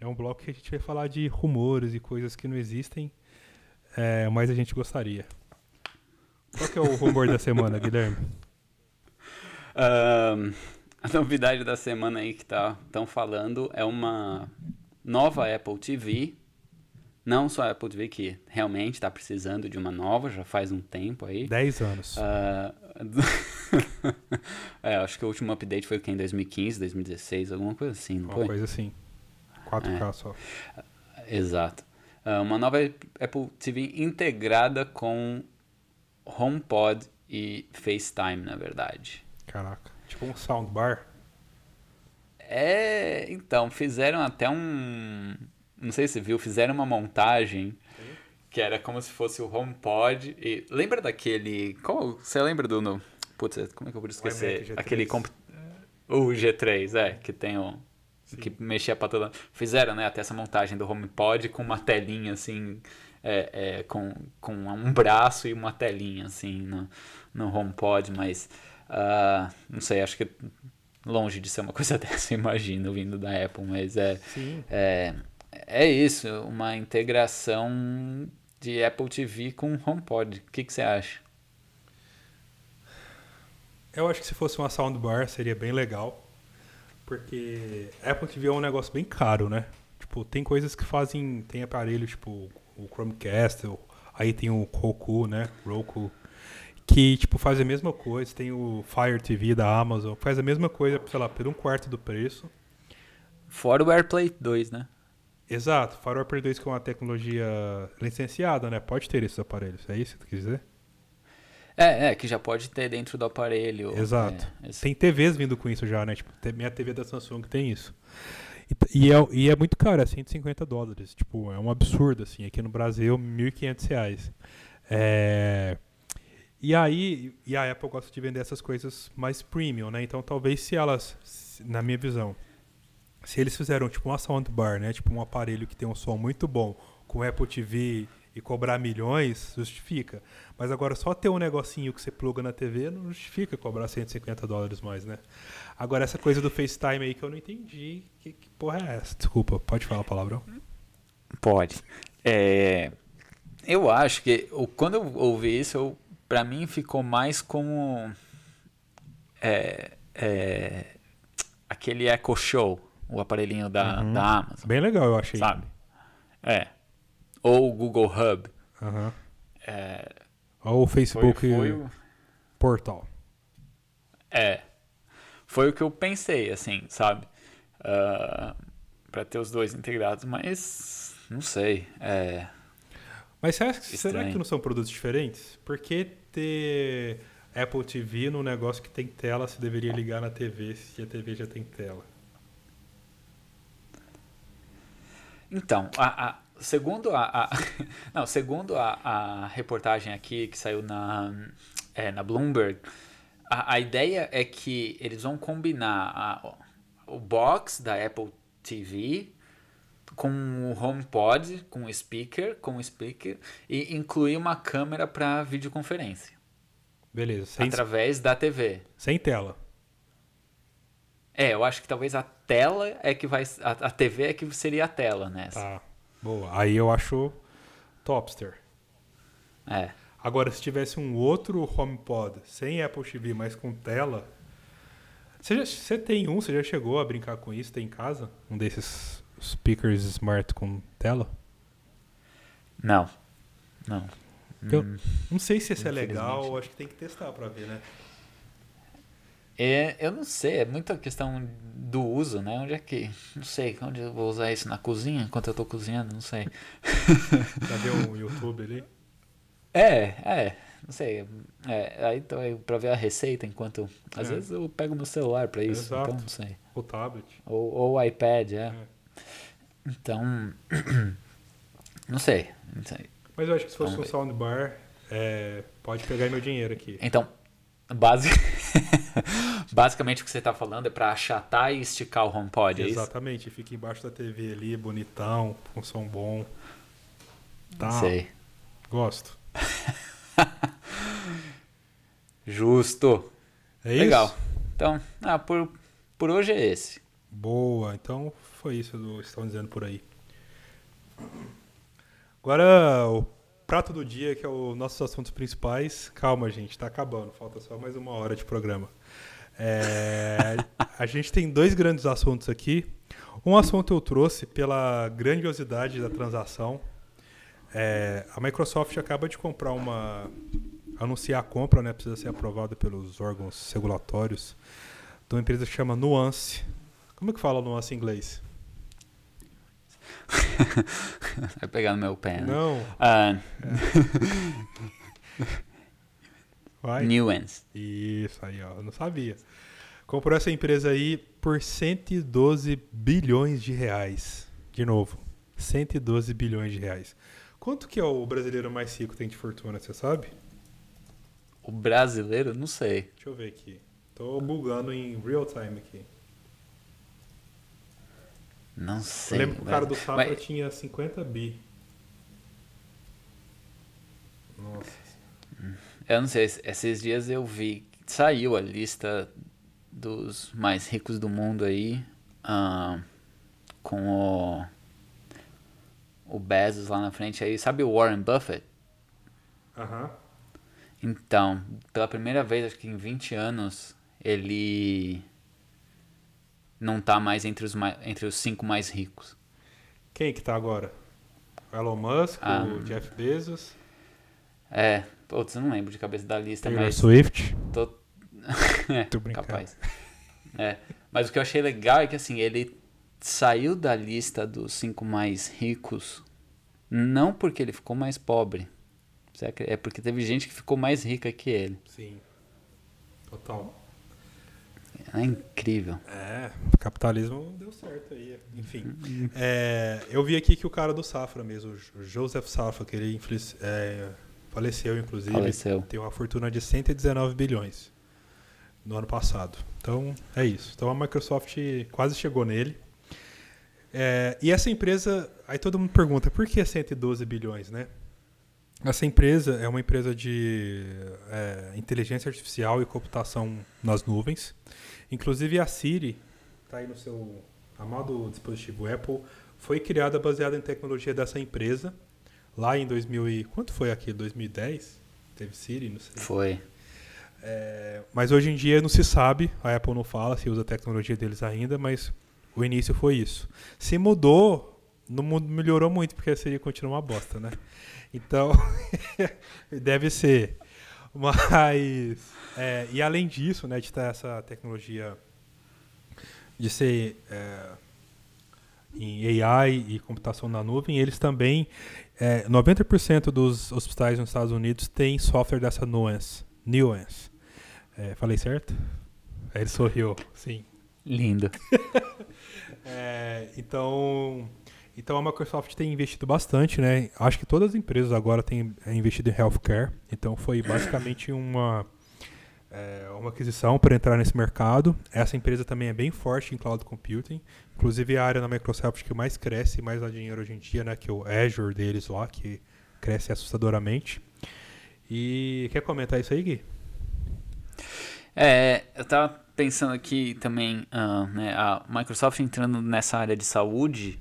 É um bloco que a gente vai falar de rumores e coisas que não existem, é, mas a gente gostaria. Qual que é o rumor da semana, Guilherme? Ahn, a novidade da semana aí que estão falando é uma nova Apple TV. Não só a Apple TV, que realmente está precisando de uma nova, já faz um tempo aí. 10 anos. Ah, é, acho que o último update foi o que, em 2015, 2016, alguma coisa assim, não Uma foi? coisa assim. 4K É. só. Exato. Ah, uma nova Apple TV integrada com HomePod e FaceTime, na verdade. Caraca. Tipo um soundbar. É, então, fizeram até um. Não sei se você viu, fizeram uma montagem que era como se fosse o HomePod. E lembra daquele. Qual, você lembra do. No, putz, como é que eu vou esquecer? iMac G3. Aquele. comp- O G3, é, que tem o. Que mexia pra toda. Fizeram, né, até essa montagem do HomePod com uma telinha assim. é, é, com, com um braço e uma telinha assim no, no HomePod, mas. Ah, não sei, acho que longe de ser uma coisa dessa, imagino, vindo da Apple, mas é, Sim. é, é isso, uma integração de Apple TV com HomePod. O que, que você acha? Eu acho que se fosse uma soundbar seria bem legal. Porque Apple TV é um negócio bem caro, né? Tipo, tem coisas que fazem. Tem aparelho, tipo, o Chromecast, aí tem o Roku, né? Roku. Que, tipo, faz a mesma coisa. Tem o Fire TV da Amazon. Faz a mesma coisa, sei lá, por um quarto do preço. Fora o AirPlay 2, né? Exato. Fire Upper 2 que é uma tecnologia licenciada, né? Pode ter esses aparelhos. É isso que tu quer dizer? É, é, que já pode ter dentro do aparelho. Exato. é, esse- Tem TVs vindo com isso já, né? Tipo, tem- minha TV da Samsung tem isso. E, e é, e é muito caro, é 150 dólares. Tipo, é um absurdo, assim. Aqui no Brasil, 1.500 reais. É... E aí, e a Apple gosta de vender essas coisas mais premium, né? Então, talvez se elas, na minha visão, se eles fizeram tipo uma soundbar, né? Tipo um aparelho que tem um som muito bom com Apple TV e cobrar milhões, justifica. Mas agora só ter um negocinho que você pluga na TV não justifica cobrar 150 dólares mais, né? Agora essa coisa do FaceTime aí que eu não entendi. Que, que porra é essa? Desculpa, pode falar a palavrão? Pode. É, eu acho que quando eu ouvi isso, eu, pra mim ficou mais como é, é, aquele Echo Show, o aparelhinho da, Uhum. da Amazon, Bem legal, eu achei. sabe? É. Ou o Google Hub. Aham. É, Ou o foi, Facebook foi o- Portal. É. Foi o que eu pensei, assim, sabe? Ah, pra ter os dois integrados, mas não sei. É, Mas será Estranho. que não são produtos diferentes? Por que ter Apple TV num negócio que tem tela se deveria ligar na TV se a TV já tem tela? Então, a, a- segundo a, a- não, segundo a, reportagem aqui que saiu na, é, na Bloomberg, a, ideia é que eles vão combinar o box da Apple TV com o HomePod, com o speaker, com o speaker e incluir uma câmera para videoconferência Beleza, sem, através da TV. sem tela. É, eu acho que talvez a tela é que vai. A, a TV é que seria a tela nessa. Tá, boa. Aí eu acho topster. É. Agora, se tivesse um outro HomePod sem Apple TV, mas com tela... Você, já, você tem um? Você já chegou a brincar com isso? Tem em casa? Um desses speakers smart com tela? Não. Não. Eu Hum. não sei se esse é legal, acho que tem que testar pra ver, né? É, eu não sei, é muita questão do uso, né? Onde é que. Não sei, onde eu vou usar isso? Na cozinha? Enquanto eu tô cozinhando? Não sei. Deu um YouTube ali? É, é. não sei. É, aí então, pra ver a receita enquanto. Às é. vezes eu pego meu celular pra isso, Exato. então não sei. O tablet. Ou, ou o iPad, é. é. Então. não sei. Não sei. Mas eu acho que se fosse então, um soundbar, é, pode pegar meu dinheiro aqui. Então, base... basicamente o que você está falando é para achatar e esticar o HomePod, é Exatamente, fica embaixo da TV ali, bonitão, com som bom. Tá. Sei. Gosto. Justo. É isso? Legal. Então, ah, por, por hoje é esse. Boa, então foi isso que estão dizendo por aí. Agora, o prato do dia, que é o nossos assuntos principais. Calma, gente, tá acabando. Falta só mais uma hora de programa. É, a gente tem dois grandes assuntos aqui. Um assunto eu trouxe pela grandiosidade da transação. É, a Microsoft acaba de comprar uma. anunciar a compra, né? Precisa ser aprovada pelos órgãos regulatórios. De uma empresa que chama Nuance. Como é que fala Nuance em inglês? Vai pegar no meu pé. Né? Não. Uh, Vai. Nuance. Isso aí, ó. Eu não sabia. Comprou essa empresa aí por 112 bilhões de reais. De novo, 112 bilhões de reais. Quanto que é o brasileiro mais rico tem de fortuna, você sabe? O brasileiro? Não sei. Deixa eu ver aqui. Tô bugando em real time aqui. Não sei. Eu lembro que o cara do Safra Mas... tinha 50 bi. Nossa. Eu não sei, esses dias eu vi, saiu a lista dos mais ricos do mundo aí, uh, com o, o Bezos lá na frente aí. Sabe o Warren Buffett? Aham. Uh -huh. Então, pela primeira vez, acho que em 20 anos, ele não tá mais entre os, entre os cinco mais ricos. Quem que tá agora? O Elon Musk, ah, o Jeff Bezos? É, putz, eu não lembro de cabeça da lista, Taylor mas... Swift? Tô... é, Tô brincando. capaz. É, mas o que eu achei legal é que, assim, ele saiu da lista dos cinco mais ricos não porque ele ficou mais pobre. É porque teve gente que ficou mais rica que ele. Sim. Total. É incrível. É, capitalismo deu certo aí. Enfim. É, eu vi aqui que o cara do Safra mesmo, o Joseph Safra, que ele é, faleceu, inclusive. Faleceu. Tem uma fortuna de 119 bilhões no ano passado. Então, é isso. Então a Microsoft quase chegou nele. É, e essa empresa, aí todo mundo pergunta, por que 112 bilhões, né? Essa empresa é uma empresa de é, inteligência artificial e computação nas nuvens. Inclusive a Siri, está aí no seu amado dispositivo Apple, foi criada baseada em tecnologia dessa empresa. Lá em 2000 e... Quanto foi aqui? 2010? Teve Siri? Não sei. Foi. É, mas hoje em dia não se sabe, a Apple não fala se usa a tecnologia deles ainda, mas o início foi isso. Se mudou, não melhorou muito, porque a Siri continua uma bosta, né? Então, deve ser. Mas, é, e além disso, né, de ter essa tecnologia de ser é, em AI e computação na nuvem, eles também, é, 90% dos hospitais nos Estados Unidos têm software dessa Nuance. Nuance. É, falei certo? Ele sorriu, sim. Lindo. É, então, então a Microsoft tem investido bastante, né? Acho que todas as empresas agora têm é, investido em healthcare. Então foi basicamente uma, é, uma aquisição para entrar nesse mercado. Essa empresa também é bem forte em cloud computing. Inclusive a área da Microsoft que mais cresce, mais dá dinheiro hoje em dia, né? Que é o Azure deles lá, que cresce assustadoramente. E quer comentar isso aí, Gui? É, eu tava pensando aqui também, uh, né, a Microsoft entrando nessa área de saúde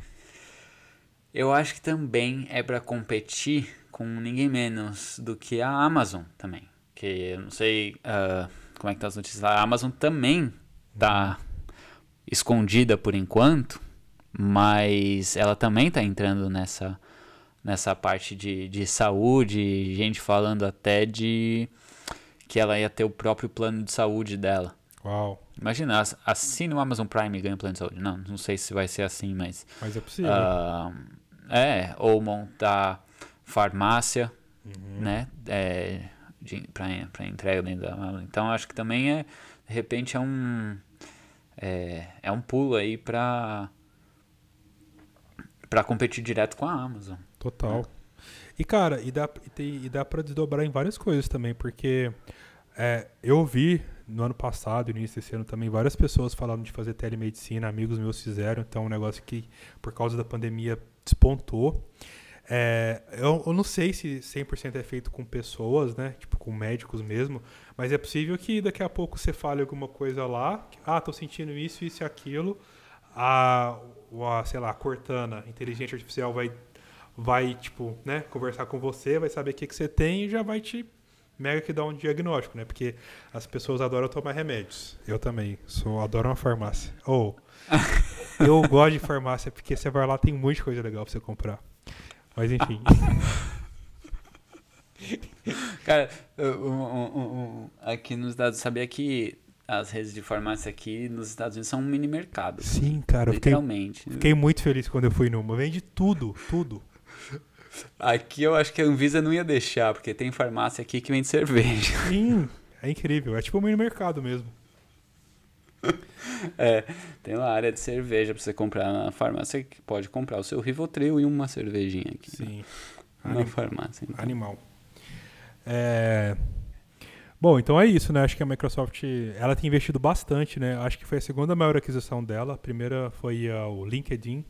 eu acho que também é para competir com ninguém menos do que a Amazon também. Que eu não sei uh, como é que tá as notícias lá. A Amazon também tá escondida por enquanto, mas ela também tá entrando nessa, nessa parte de, de saúde, gente falando até de que ela ia ter o próprio plano de saúde dela. Uau. Imagina, assine o Amazon Prime e ganha plano de saúde. Não, não sei se vai ser assim, mas. Mas é possível. Uh, é, ou montar farmácia, uhum. né? É, para entrega dentro da Amazon. Então acho que também é, de repente, é um, é, é um pulo aí para para competir direto com a Amazon. Total. É. E cara, e dá, e, tem, e dá para desdobrar em várias coisas também, porque é, eu vi no ano passado, início desse ano também, várias pessoas falando de fazer telemedicina, amigos meus fizeram, então é um negócio que, por causa da pandemia, despontou. É, eu, eu, não sei se 100% é feito com pessoas, né? Tipo, com médicos mesmo. Mas é possível que daqui a pouco você fale alguma coisa lá. ah, tô sentindo isso, isso e aquilo. A, a, sei lá, a Cortana, inteligência artificial, vai, vai, tipo, né? Conversar com você, vai saber o que, que você tem e já vai te mega que dar um diagnóstico, né? Porque as pessoas adoram tomar remédios. Eu também. Sou, adoro uma farmácia. Ou... Oh, eu gosto de farmácia porque você vai lá, tem muita coisa legal pra você comprar. Mas enfim. Cara, um, um, um, aqui nos Estados sabia que as redes de farmácia aqui nos Estados Unidos são um mini mercado. Sim, cara. Literalmente. Fiquei, fiquei muito feliz quando eu fui numa. Vende tudo, tudo. Aqui eu acho que a Anvisa não ia deixar, porque tem farmácia aqui que vende cerveja. Sim, é incrível. É tipo um mini mercado mesmo. É, tem lá área de cerveja pra você comprar na farmácia que pode comprar o seu Rivotril e uma cervejinha aqui. Sim. Na Anim... farmácia. Então. Animal. É... Bom, então é isso, né? Acho que a Microsoft ela tem investido bastante, né? Acho que foi a segunda maior aquisição dela. A primeira foi uh, o LinkedIn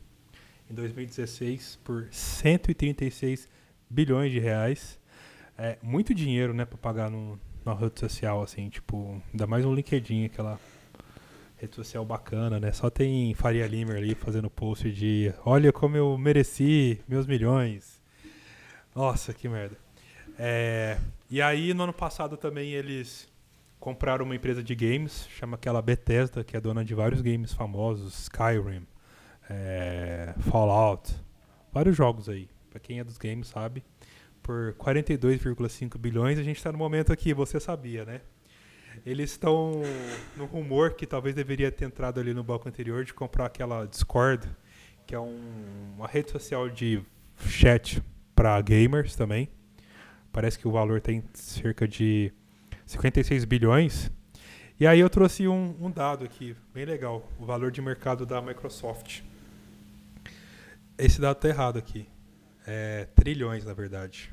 em 2016 por 136 bilhões de reais. É muito dinheiro, né, para pagar no, na rede social, assim, tipo, ainda mais um LinkedIn, aquela rede social bacana, né? Só tem Faria Limer ali fazendo post de olha como eu mereci meus milhões. Nossa, que merda. É, e aí, no ano passado também eles compraram uma empresa de games, chama aquela Bethesda, que é dona de vários games famosos, Skyrim, é, Fallout, vários jogos aí. Pra quem é dos games sabe, por 42,5 bilhões, a gente tá no momento aqui, você sabia, né? Eles estão no rumor que talvez deveria ter entrado ali no bloco anterior de comprar aquela Discord, que é um, uma rede social de chat para gamers também. Parece que o valor tem cerca de 56 bilhões. E aí eu trouxe um, um dado aqui, bem legal, o valor de mercado da Microsoft. Esse dado está errado aqui. É trilhões, na verdade.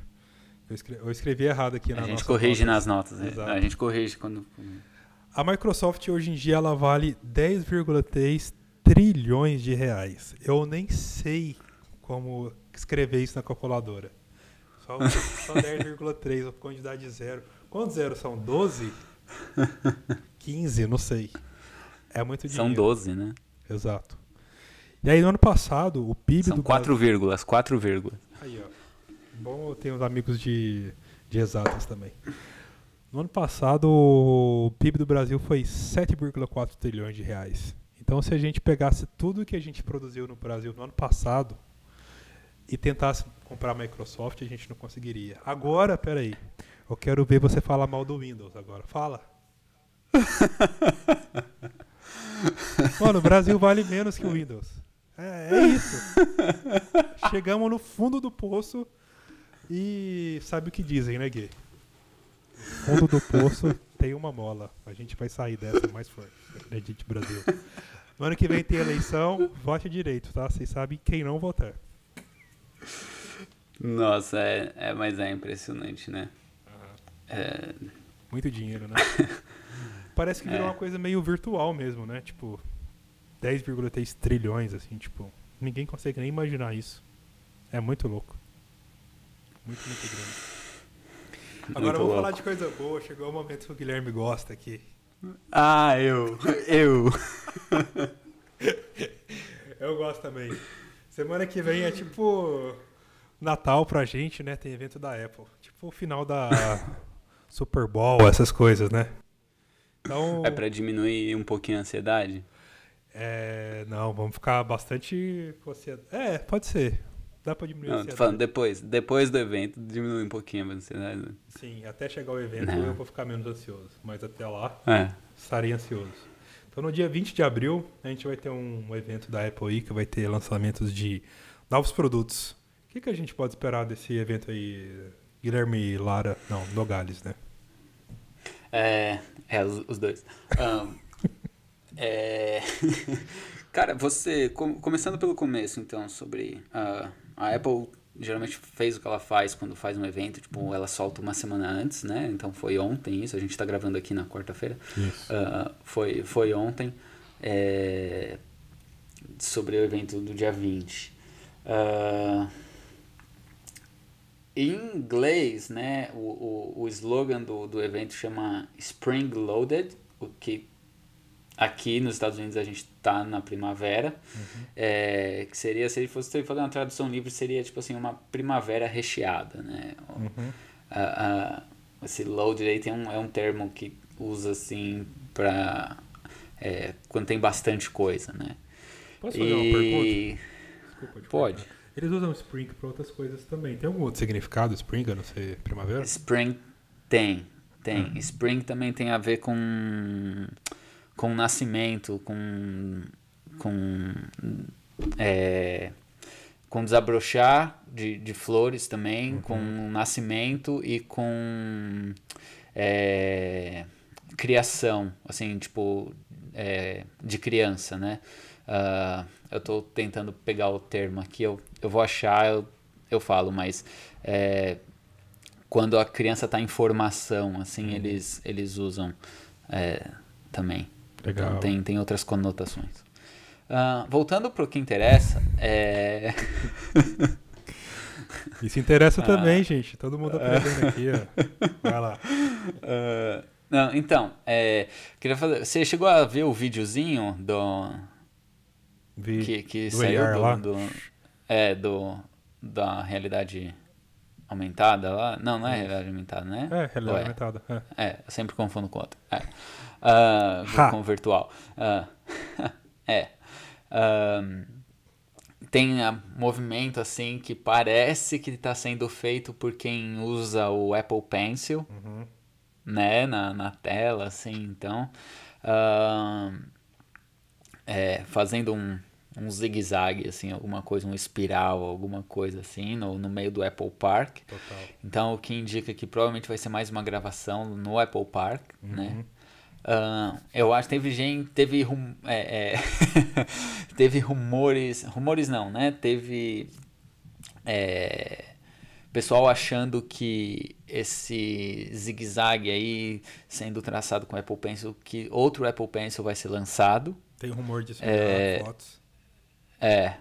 Eu escrevi, eu escrevi errado aqui na A gente corrige nas notas, né? A gente corrige quando. A Microsoft hoje em dia ela vale 10,3 trilhões de reais. Eu nem sei como escrever isso na calculadora. Só, só 10,3, a quantidade zero. Quantos zeros são? 12? 15? Não sei. É muito dinheiro. São 12, né? Exato. E aí no ano passado, o PIB são do 4 vírgulas, 4 vírgulas. Aí, ó. Bom, ter uns amigos de, de exatas também. No ano passado, o PIB do Brasil foi 7,4 trilhões de reais. Então, se a gente pegasse tudo que a gente produziu no Brasil no ano passado e tentasse comprar a Microsoft, a gente não conseguiria. Agora, peraí, eu quero ver você falar mal do Windows agora. Fala. Mano, o Brasil vale menos que o Windows. É, é isso. Chegamos no fundo do poço e sabe o que dizem, né, Gui? Fundo do poço tem uma mola. A gente vai sair dessa mais forte. Acredite, Brasil. No ano que vem tem eleição, vote direito, tá? Vocês sabem quem não votar. Nossa, é, é mas é impressionante, né? É... Muito dinheiro, né? Parece que virou é. uma coisa meio virtual mesmo, né? Tipo, 10,3 trilhões, assim, tipo, ninguém consegue nem imaginar isso. É muito louco. Muito, muito grande. Agora vamos falar de coisa boa. Chegou o momento que o Guilherme gosta aqui. Ah, eu. Eu. eu gosto também. Semana que vem é tipo Natal pra gente, né? Tem evento da Apple. Tipo o final da Super Bowl, essas coisas, né? Então, é pra diminuir um pouquinho a ansiedade? É, não, vamos ficar bastante. É, pode ser. Dá pra diminuir não, a ansiedade. falando depois. Depois do evento, diminui um pouquinho a ansiedade. Sim, até chegar o evento não. eu vou ficar menos ansioso. Mas até lá, é. estarei ansioso. Então no dia 20 de abril, a gente vai ter um evento da Apple aí que vai ter lançamentos de novos produtos. O que, que a gente pode esperar desse evento aí, Guilherme Lara? Não, Nogales, né? É, é os, os dois. Um, é... Cara, você, com, começando pelo começo, então, sobre uh, a Apple geralmente fez o que ela faz quando faz um evento, tipo, ela solta uma semana antes, né? Então foi ontem isso, a gente está gravando aqui na quarta-feira. Uh, foi, foi ontem é, sobre o evento do dia 20. Uh, em inglês, né, o, o, o slogan do, do evento chama Spring Loaded, o que aqui nos Estados Unidos a gente está na primavera, uhum. é, que seria, se ele fosse fazer uma tradução livre, seria tipo assim, uma primavera recheada, né? Uhum. Uh, uh, esse loaded aí tem um, é um termo que usa assim para é, quando tem bastante coisa, né? Posso fazer e... uma pergunta? Desculpa, pode. Eles usam Spring para outras coisas também. Tem algum outro significado, Spring, a não ser primavera? Spring tem, tem. Hum. Spring também tem a ver com, com nascimento, com, com, é, com desabrochar de, de flores também, uhum. com nascimento e com é, criação, assim, tipo, é, de criança, né? Uh, eu estou tentando pegar o termo aqui, eu, eu vou achar, eu, eu falo, mas é, quando a criança está em formação, assim, uhum. eles, eles usam é, também. Legal. Então tem, tem outras conotações. Uh, voltando para o que interessa, é... Isso interessa uh, também, gente. Todo mundo aprendendo aqui, ó. Vai lá. Uh, não, então, é, queria fazer. Você chegou a ver o videozinho do Vi que, que do saiu do, lá. do, é, do, da realidade aumentada lá. Não, não é realidade aumentada, né? É, realidade é? aumentada. É. é, eu sempre confundo com outra. É. Uh, com virtual. Uh, é. Um, tem um movimento assim que parece que está sendo feito por quem usa o Apple Pencil, uhum. né, na, na tela, assim, então, uh, é, fazendo um, um zigue-zague, assim, alguma coisa, um espiral, alguma coisa assim, no, no meio do Apple Park. Total. Então, o que indica que provavelmente vai ser mais uma gravação no Apple Park, uhum. né? Uh, eu acho que teve gente, teve, rum, é, é teve rumores, rumores não, né? Teve é, pessoal achando que esse zigue-zague aí sendo traçado com Apple Pencil, que outro Apple Pencil vai ser lançado. Tem rumor disso é, fotos. É,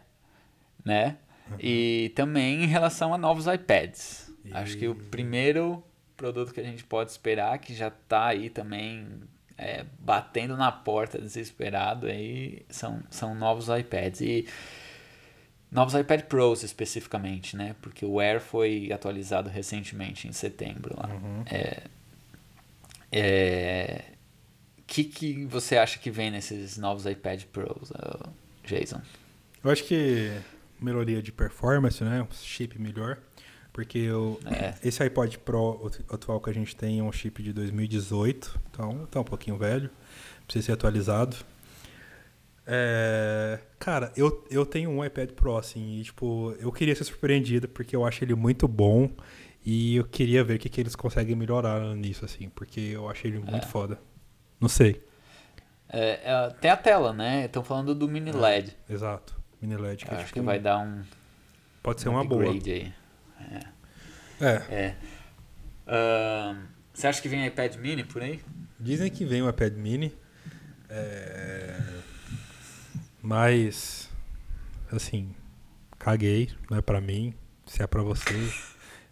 né? Uhum. E também em relação a novos iPads. E... Acho que o primeiro produto que a gente pode esperar, que já está aí também é, batendo na porta desesperado, aí são, são novos iPads. E novos iPad Pros especificamente, né? Porque o Air foi atualizado recentemente, em setembro lá. Uhum. É, é, que, que você acha que vem nesses novos iPad Pros, Jason? Eu acho que melhoria de performance, né? Um chip melhor. Porque o, é. esse iPod Pro atual que a gente tem é um chip de 2018, então tá um pouquinho velho, precisa ser atualizado. É, cara, eu, eu tenho um iPad Pro, assim, e, tipo, eu queria ser surpreendido porque eu acho ele muito bom e eu queria ver o que, que eles conseguem melhorar nisso, assim, porque eu acho ele muito é. foda. Não sei. É, é tem a tela, né? Estão falando do mini LED. exato. Mini LED. Que acho tipo, que vai dar um. Pode ser um uma boa. Aí. É. É. é. Uh, você acha que vem iPad mini por aí? Dizem que vem o iPad mini. É... Mas, assim, caguei, não é pra mim. Se é pra você,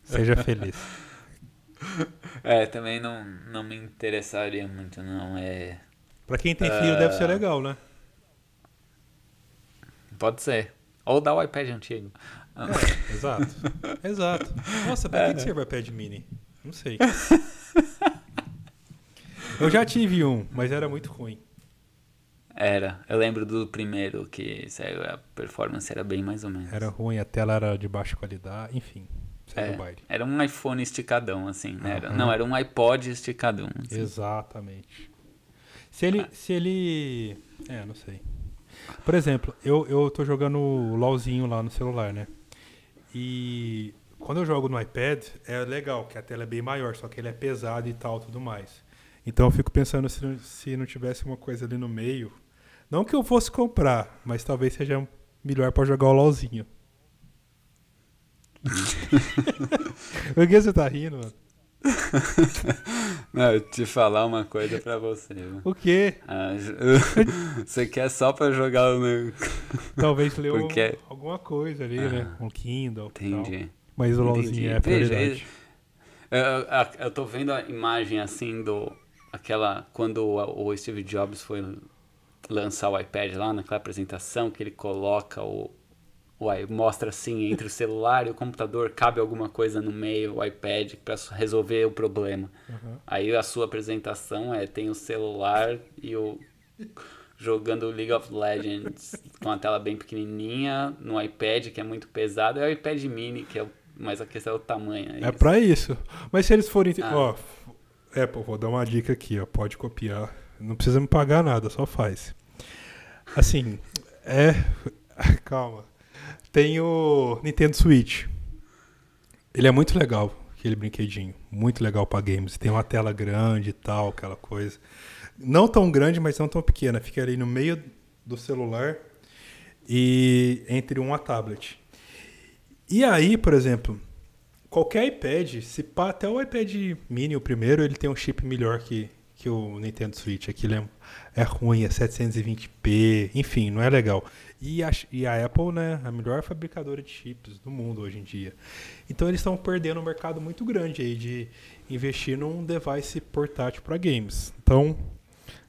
seja feliz. É, também não, não me interessaria muito, não. É... Pra quem tem filho, uh... deve ser legal, né? Pode ser. Ou dá o iPad antigo. É, exato. exato. Nossa, pra que, que serve o iPad mini? Não sei. Eu já tive um, mas era muito ruim. Era. Eu lembro do primeiro que saiu, a performance era bem mais ou menos. Era ruim, a tela era de baixa qualidade, enfim. É, era um iPhone esticadão, assim, né? Era, não, era um iPod esticadão. Assim. Exatamente. Se ele. Se ele. É, não sei. Por exemplo, eu, eu tô jogando o LOLzinho lá no celular, né? E quando eu jogo no iPad, é legal, que a tela é bem maior, só que ele é pesado e tal, tudo mais. Então eu fico pensando se não, se não tivesse uma coisa ali no meio. Não que eu fosse comprar, mas talvez seja melhor para jogar o LOLzinho. Por que você tá rindo, mano? Não, eu te falar uma coisa pra você. O quê? Ah, você quer só pra jogar o. Talvez ler Porque... alguma coisa ali, né? ah, né? Um Kindle. Entendi. Tal. Mas o LOLzinho é prioridade. eu, eu, eu tô vendo a imagem assim do. Aquela. Quando o Steve Jobs foi lançar o iPad lá naquela apresentação que ele coloca o, Uai, mostra assim, entre o celular e o computador, cabe alguma coisa no meio, o iPad, para resolver o problema. Uhum. Aí a sua apresentação é, tem o celular e o jogando League of Legends com a tela bem pequenininha, no iPad, que é muito pesado, é o iPad mini, que é o, mas a questão é o tamanho. É, é para isso. Mas se eles forem... Ah. Ó, Apple, vou dar uma dica aqui, ó, pode copiar. Não precisa me pagar nada, só faz. Assim, é... Calma. Tem o Nintendo Switch. Ele é muito legal, aquele brinquedinho. Muito legal para games. Tem uma tela grande e tal, aquela coisa. Não tão grande, mas não tão pequena. Fica ali no meio do celular e entre uma tablet. E aí, por exemplo, qualquer iPad, se pá, até o iPad mini, o primeiro, ele tem um chip melhor que, que o Nintendo Switch. Aquilo é, é ruim, é 720p, enfim, não é legal. E a, e a Apple, né, a melhor fabricadora de chips do mundo hoje em dia. Então eles estão perdendo um mercado muito grande aí de investir num device portátil para games. Então,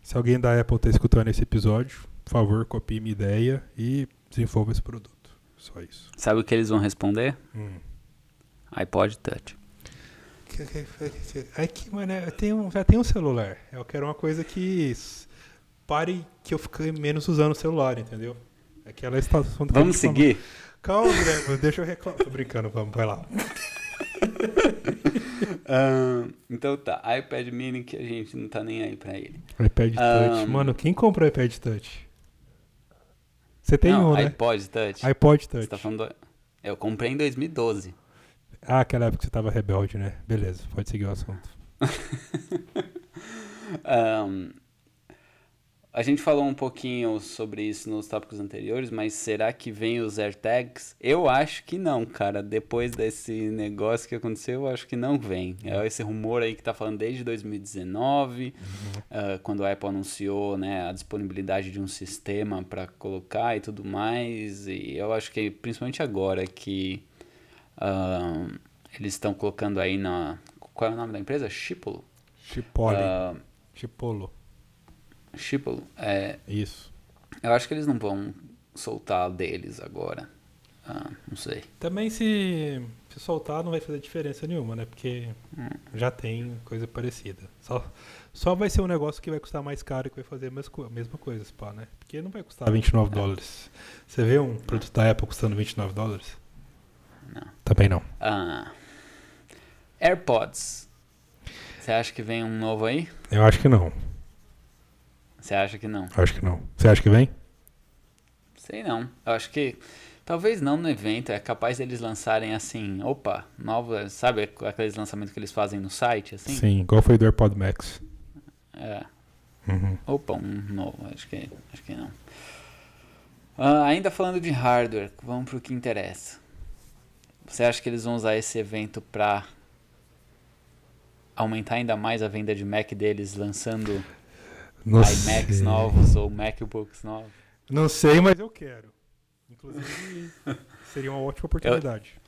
se alguém da Apple está escutando esse episódio, por favor, copie minha ideia e desenvolva esse produto. Só isso. Sabe o que eles vão responder? Hum. iPod Touch. Aqui, mano, eu tenho, já tenho um celular. Eu quero uma coisa que pare que eu fique menos usando o celular, entendeu? Aquela estação Vamos seguir? Calma, Guilherme, deixa eu reclamar. Tô brincando, vamos, vai lá. um, então tá, iPad mini que a gente não tá nem aí pra ele. iPad Touch. Mano, quem comprou iPad Touch? Você tem não, um, né? iPod Touch. iPod Touch. Você tá falando do... Eu comprei em 2012. Ah, aquela época que você tava rebelde, né? Beleza, pode seguir o assunto. um, A gente falou um pouquinho sobre isso nos tópicos anteriores, mas será que vem os AirTags? Eu acho que não, cara. Depois desse negócio que aconteceu, eu acho que não vem. É esse rumor aí que tá falando desde 2019, uhum. uh, quando a Apple anunciou né, a disponibilidade de um sistema para colocar e tudo mais. E eu acho que principalmente agora que uh, eles estão colocando aí na. Qual é o nome da empresa? Chipolo. Chipolo. Uh, Chipolo. Chipolo. É, Isso. Eu acho que eles não vão soltar deles agora. Ah, não sei. Também se, se soltar não vai fazer diferença nenhuma, né? Porque hum. já tem coisa parecida. Só, só vai ser um negócio que vai custar mais caro e que vai fazer a mesma, mesma coisa, pá, né? Porque não vai custar 29 é. dólares. Você vê um produto da Apple custando 29 dólares? Não. Também não. Ah. AirPods. Você acha que vem um novo aí? Eu acho que não. Você acha que não? Acho que não. Você acha que vem? Sei não. Eu acho que talvez não no evento. É capaz deles lançarem assim, opa, nova, sabe aqueles lançamentos que eles fazem no site, assim? Sim, igual foi do AirPod Max. É. Uhum. Opa, um novo. Acho que, acho que não. Uh, ainda falando de hardware, vamos pro que interessa. Você acha que eles vão usar esse evento para aumentar ainda mais a venda de Mac deles, lançando Nossa. iMacs novos ou MacBooks novos? Não sei, mas eu quero. Inclusive, seria uma ótima oportunidade.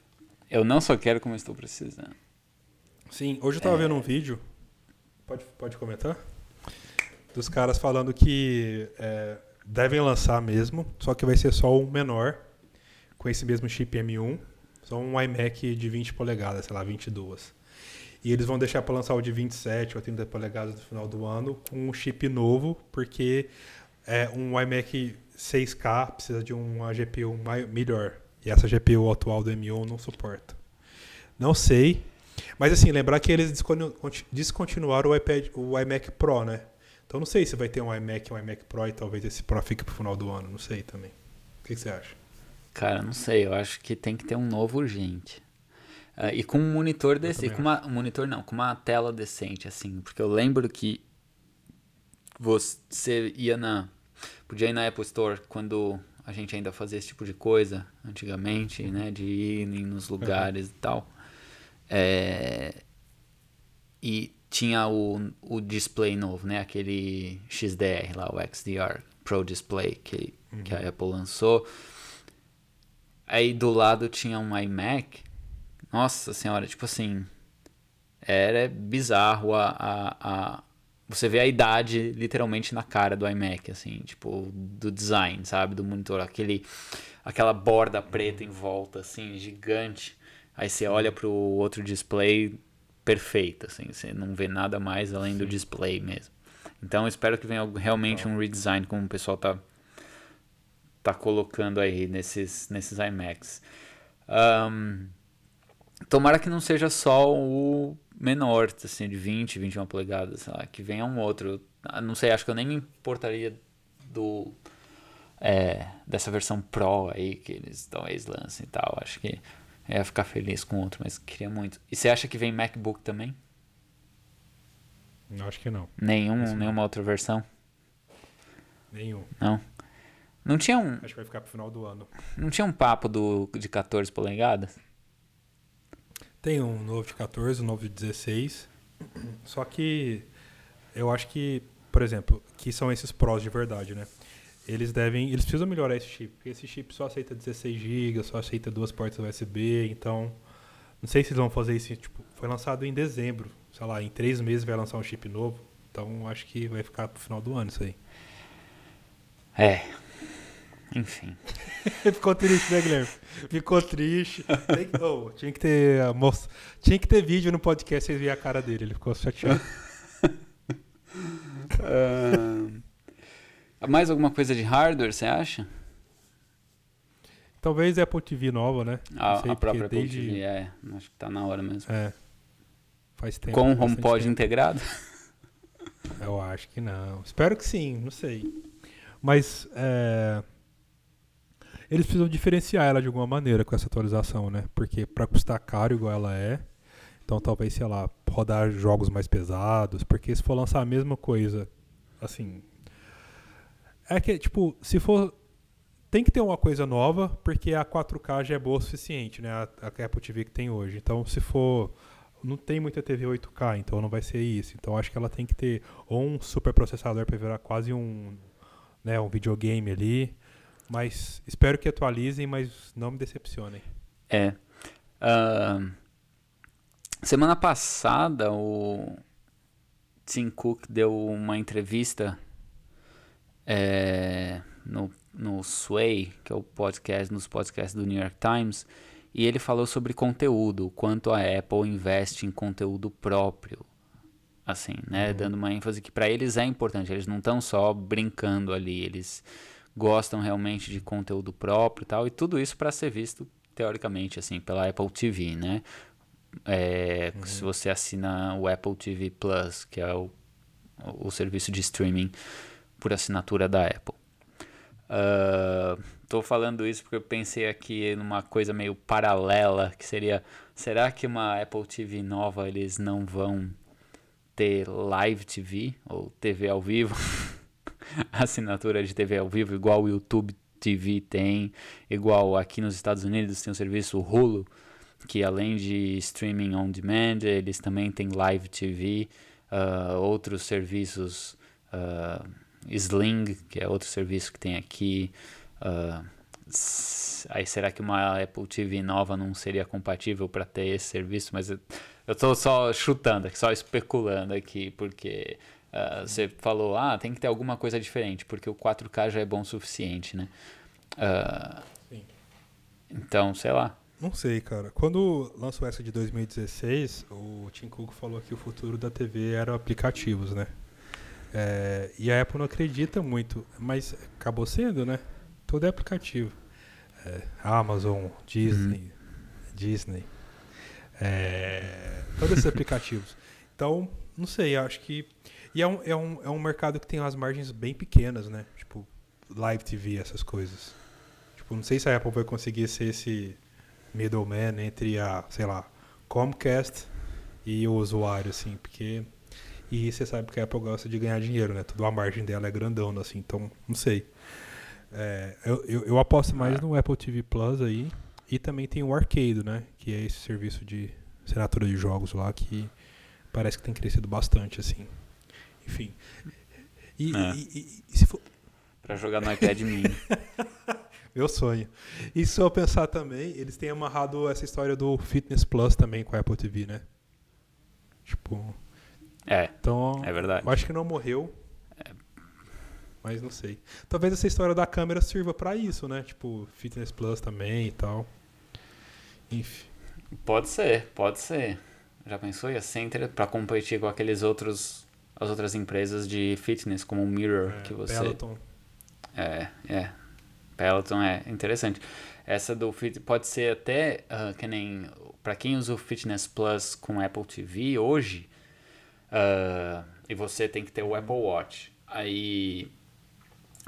Eu, eu, não só quero como estou precisando. Sim, hoje eu estava é... vendo um vídeo. Pode, pode comentar? Dos caras falando que é, devem lançar mesmo, só que vai ser só um menor, com esse mesmo chip M1. Só um iMac de 20 polegadas, sei lá, 22. E eles vão deixar para lançar o de 27 ou 30 polegadas no final do ano com um chip novo, porque é, um iMac 6K precisa de uma GPU melhor. E essa GPU atual do M1 não suporta. Não sei. Mas assim, lembrar que eles descontinuaram o, iPad, o iMac Pro, né? Então não sei se vai ter um iMac, um iMac Pro e talvez esse Pro fique pro final do ano. Não sei também. O que, que você acha? Cara, não sei. Eu acho que tem que ter um novo urgente. Uh, e com um monitor decente, com uma, um monitor não, com uma tela decente, assim, porque eu lembro que você ia na. Podia ir na Apple Store quando a gente ainda fazia esse tipo de coisa, antigamente, né? De ir nos lugares uhum. e tal. É, e tinha o, o display novo, né? Aquele XDR lá, o XDR Pro Display que, uhum. que a uhum. Apple lançou. Aí do lado tinha um iMac. Nossa senhora, tipo assim. Era bizarro a, a, a você vê a idade literalmente na cara do iMac, assim, tipo, do design, sabe? Do monitor, aquele, aquela borda preta em volta, assim, gigante. Aí você olha pro outro display, perfeito, assim, você não vê nada mais além Sim. do display mesmo. Então espero que venha realmente um redesign como o pessoal tá tá colocando aí nesses nesses iMacs. Um, tomara que não seja só o menor, assim, de 20, 21 polegadas, sei lá, que venha um outro. Ah, não sei, acho que eu nem me importaria do é, dessa versão Pro aí que eles talvez lancem e tal. Acho que ia ficar feliz com outro, mas queria muito. E você acha que vem MacBook também? Acho que não. Nenhum, nenhuma outra versão? Nenhum. Não. Não tinha um. Acho que vai ficar pro final do ano. Não tinha um papo do, de 14 polegadas? Tem um novo de 14, um novo de 16. Só que eu acho que, por exemplo, que são esses pros de verdade, né? Eles devem, eles precisam melhorar esse chip, porque esse chip só aceita 16 GB, só aceita duas portas USB, então não sei se eles vão fazer isso, tipo, foi lançado em dezembro, sei lá, em três meses vai lançar um chip novo, então acho que vai ficar pro final do ano isso aí. É, enfim. Ficou triste, né, Guilherme? Ficou triste. oh, tinha que ter most... tinha que ter vídeo no podcast vocês verem a cara dele. Ele ficou chateado. uh, mais alguma coisa de hardware, você acha? Talvez Apple TV nova, né? A, sei, a própria Apple desde... TV, é. Acho que tá na hora mesmo. É. Faz tempo. Com o HomePod tempo. integrado? Eu acho que não. Espero que sim, não sei. Mas é, eles precisam diferenciar ela de alguma maneira com essa atualização, né? Porque para custar caro igual ela é, então talvez, sei lá, rodar jogos mais pesados, porque se for lançar a mesma coisa, assim, é que tipo, se for tem que ter uma coisa nova, porque a 4K já é boa o suficiente, né? A, a Apple TV que tem hoje. Então, se for não tem muita TV 8K, então não vai ser isso. Então acho que ela tem que ter ou um super processador para virar quase um, né, um videogame ali, mas espero que atualizem, mas não me decepcionem. É. Uh, semana passada, o Tim Cook deu uma entrevista é, no, no Sway, que é o podcast, nos podcasts do New York Times, e ele falou sobre conteúdo, quanto a Apple investe em conteúdo próprio, assim, né, uhum. dando uma ênfase que para eles é importante, eles não estão só brincando ali, eles gostam realmente de conteúdo próprio e tal, e tudo isso para ser visto teoricamente assim pela Apple TV, né? É, uhum. Se você assina o Apple TV Plus, que é o, o serviço de streaming por assinatura da Apple. Estou uh, falando isso porque eu pensei aqui numa coisa meio paralela, que seria, será que uma Apple TV nova eles não vão ter live TV ou TV ao vivo? assinatura de TV ao vivo, igual o YouTube TV tem, igual aqui nos Estados Unidos tem o serviço Hulu, que além de streaming on demand, eles também têm live TV, uh, ah, outros serviços, uh, Sling, que é outro serviço que tem aqui. Uh, aí será que uma Apple TV nova não seria compatível para ter esse serviço? Mas eu estou só chutando, só especulando aqui, porque Uh, você falou, ah, tem que ter alguma coisa diferente, porque o 4K já é bom o suficiente, né? Uh, Sim. Então, sei lá. Não sei, cara. Quando lançou essa de 2016, o Tim Cook falou que o futuro da TV era aplicativos, né? É, e a Apple não acredita muito, mas acabou sendo, né? Tudo é aplicativo. É, Amazon, Disney, uhum. Disney. É, todos esses aplicativos. Então, não sei, acho que e é um, é, um, é um mercado que tem umas margens bem pequenas, né? Tipo, live TV, essas coisas. Tipo, não sei se a Apple vai conseguir ser esse middleman entre a, sei lá, Comcast e o usuário, assim, porque... E você sabe que a Apple gosta de ganhar dinheiro, né? Tudo a margem dela é grandona, assim, então não sei. É, eu, eu, eu, aposto mais no Apple TV Plus aí. E também tem o Arcade, né? Que é esse serviço de assinatura de jogos lá que parece que tem crescido bastante, assim. Enfim. E, é. e, e, se for... Pra jogar no iPad mini. Meu sonho. E se eu pensar também, eles têm amarrado essa história do Fitness Plus também com a Apple TV, né? Tipo. É. Então, é verdade. Eu acho que não morreu. É. Mas não sei. Talvez essa história da câmera sirva para isso, né? Tipo, Fitness Plus também e tal. Enfim. Pode ser, pode ser. Já pensou? Ia ser para competir com aqueles outros as outras empresas de fitness como o Mirror é, que você Peloton. É, é. Peloton é interessante. Essa do Fit pode ser até uh, que nem para quem usa o Fitness Plus com Apple TV hoje, uh, e você tem que ter o Apple Watch. Aí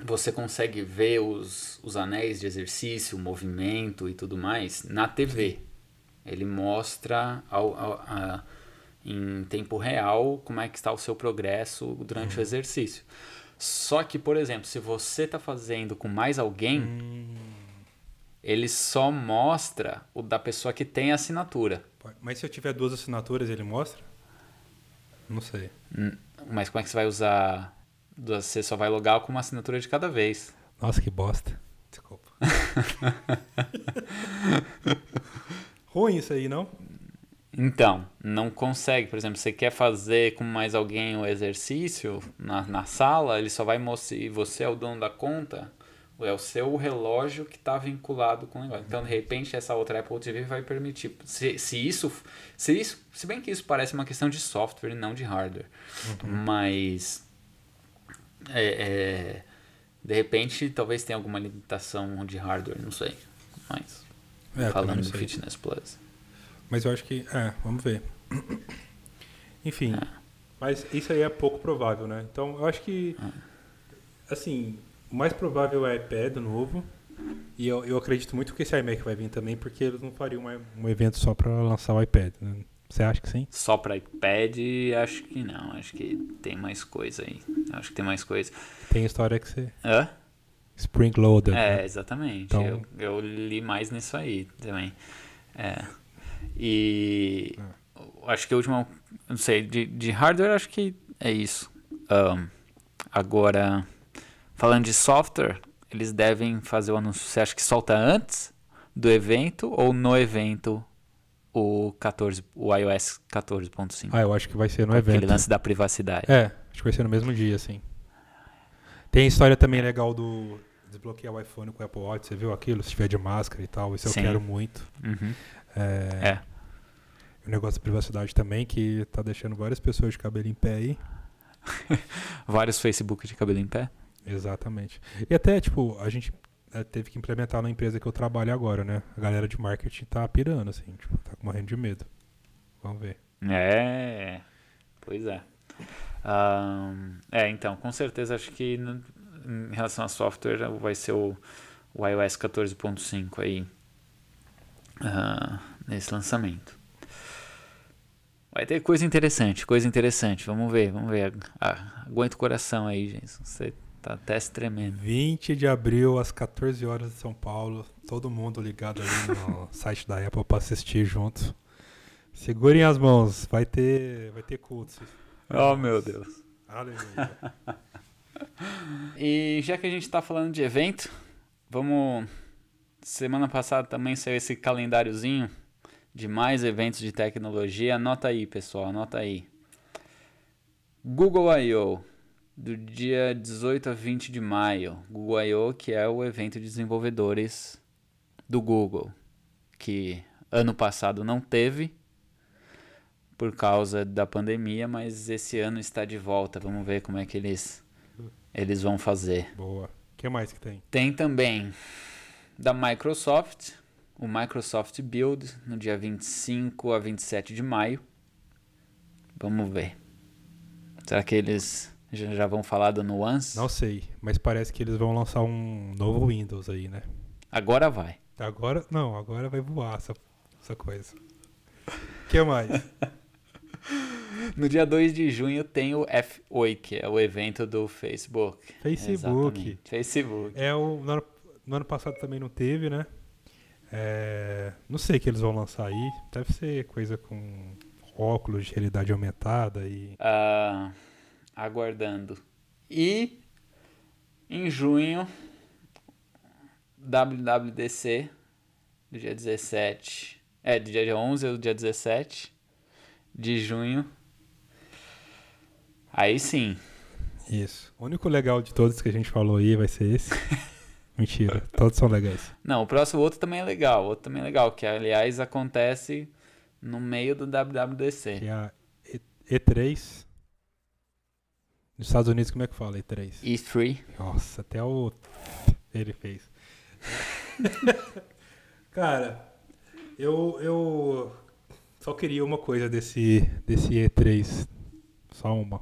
você consegue ver os, os anéis de exercício, o movimento e tudo mais na TV. Ele mostra ao, ao, a, em tempo real como é que está o seu progresso durante uhum. o exercício. Só que, por exemplo, se você está fazendo com mais alguém, hum. ele só mostra o da pessoa que tem a assinatura. Mas se eu tiver duas assinaturas, ele mostra? Não sei. Hum, mas como é que você vai usar? Você só vai logar com uma assinatura de cada vez. Nossa, que bosta. Desculpa. Ruim isso aí, não? Então, não consegue. Por exemplo, você quer fazer com mais alguém o exercício na, na sala, ele só vai mostrar. E você é o dono da conta, é o seu relógio que está vinculado com o negócio. Então, de repente, essa outra Apple TV vai permitir. Se, se isso. Se isso. Se bem que isso parece uma questão de software e não de hardware. Uhum. Mas. É, é, de repente, talvez tenha alguma limitação de hardware, não sei. Mas. É, falando do Fitness Plus. Mas eu acho que. É, vamos ver. Enfim. É. Mas isso aí é pouco provável, né? Então eu acho que. É. Assim, o mais provável é iPad novo. E eu, eu acredito muito que esse iMac vai vir também, porque eles não fariam uma, um evento só para lançar o iPad. Né? Você acha que sim? Só para iPad, acho que não. Acho que tem mais coisa aí. Acho que tem mais coisa. Tem história que você. Hã? Spring Loader. É, né? exatamente. Então... Eu, eu li mais nisso aí também. É. E é. acho que a última, não sei, de, de hardware acho que é isso. Um, agora, falando de software, eles devem fazer o anúncio. Você acha que solta antes do evento ou no evento o 14, o iOS 14.5? Ah, eu acho que vai ser no Aquele evento. Aquele lance da privacidade. É, acho que vai ser no mesmo dia, sim. Tem história também legal do desbloquear o iPhone com o Apple Watch. Você viu aquilo? Se tiver de máscara e tal. Isso sim. eu quero muito. Uhum. É, é. O negócio da privacidade também, que tá deixando várias pessoas de cabelo em pé aí. Vários Facebook de cabelo em pé? Exatamente. E até, tipo, a gente é, teve que implementar na empresa que eu trabalho agora, né? A galera de marketing tá pirando, assim, tipo, tá morrendo de medo. Vamos ver. É, pois é. Um, é, então, com certeza acho que em relação a software vai ser o, o iOS 14.5 aí uh, nesse lançamento. Vai ter coisa interessante, coisa interessante. Vamos ver, vamos ver. Ah, aguenta o coração aí, gente. Você tá até se tremendo. 20 de abril, às 14 horas de São Paulo. Todo mundo ligado ali no site da Apple para assistir junto. Segurem as mãos, vai ter, vai ter culto. Oh, meu Deus. Aleluia. e já que a gente está falando de evento, vamos Semana passada também saiu esse calendáriozinho de mais eventos de tecnologia. Anota aí, pessoal, anota aí. Google I.O. do dia 18 a 20 de maio. Google I.O. que é o evento de desenvolvedores do Google, que ano passado não teve por causa da pandemia, mas esse ano está de volta. Vamos ver como é que eles eles vão fazer. Boa. O que mais que tem? Tem também da Microsoft, o Microsoft Build, no dia 25 a 27 de maio. Vamos ver. Será que eles já vão falar do Nuance? Não sei, mas parece que eles vão lançar um novo Windows aí, né? Agora vai. Agora, não, agora vai voar essa, essa coisa. O que mais? no dia 2 de junho tem o F8, que é o evento do Facebook. Facebook. Exatamente. Facebook. É o, no, ano, no ano passado também não teve, né? É, não sei o que eles vão lançar aí. Deve ser coisa com óculos de realidade aumentada e. Uh, aguardando. E em junho, WWDC, do dia 17. É, do dia 11 ou dia 17 de junho. Aí sim. Isso. O único legal de todos que a gente falou aí vai ser esse. Mentira, todos são legais. Não, o próximo outro também é legal. O outro também é legal, que aliás acontece no meio do WWDC. Que é a E3. Nos Estados Unidos, como é que fala E3? E3. Nossa, até o. Ele fez. Cara, eu, eu só queria uma coisa desse, desse E3. Só uma.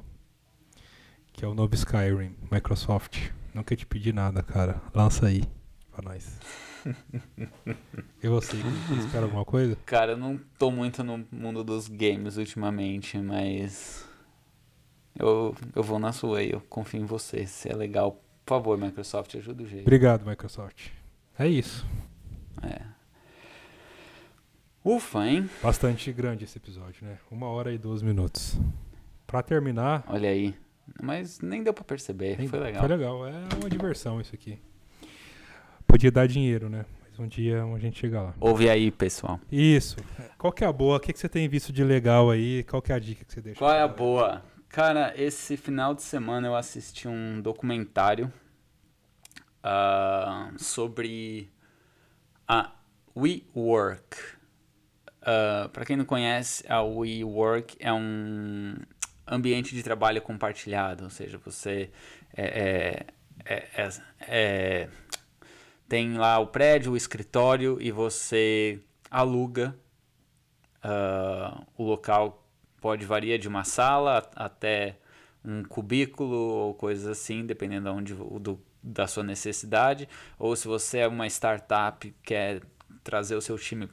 Que é o novo Skyrim, Microsoft. Nunca te pedi nada, cara. Lança aí pra nós. e você, espera alguma coisa? Cara, eu não tô muito no mundo dos games ultimamente, mas. Eu, eu vou na sua aí, eu confio em você. Se é legal, por favor, Microsoft, ajuda o jeito. Obrigado, Microsoft. É isso. É. Ufa, hein? Bastante grande esse episódio, né? Uma hora e doze minutos. Pra terminar. Olha aí. Mas nem deu pra perceber. Nem foi legal. Foi legal. É uma diversão isso aqui. Podia dar dinheiro, né? Mas um dia a gente chega lá. Ouve aí, pessoal. Isso. Qual que é a boa? O que, que você tem visto de legal aí? Qual que é a dica que você deixa? Qual é a boa? Cara, esse final de semana eu assisti um documentário uh, sobre a WeWork. Uh, Para quem não conhece, a WeWork é um ambiente de trabalho compartilhado, ou seja, você é, é, é, é, tem lá o prédio, o escritório e você aluga uh, o local. Pode variar de uma sala até um cubículo ou coisas assim, dependendo de onde, do, da sua necessidade. Ou se você é uma startup quer trazer o seu time,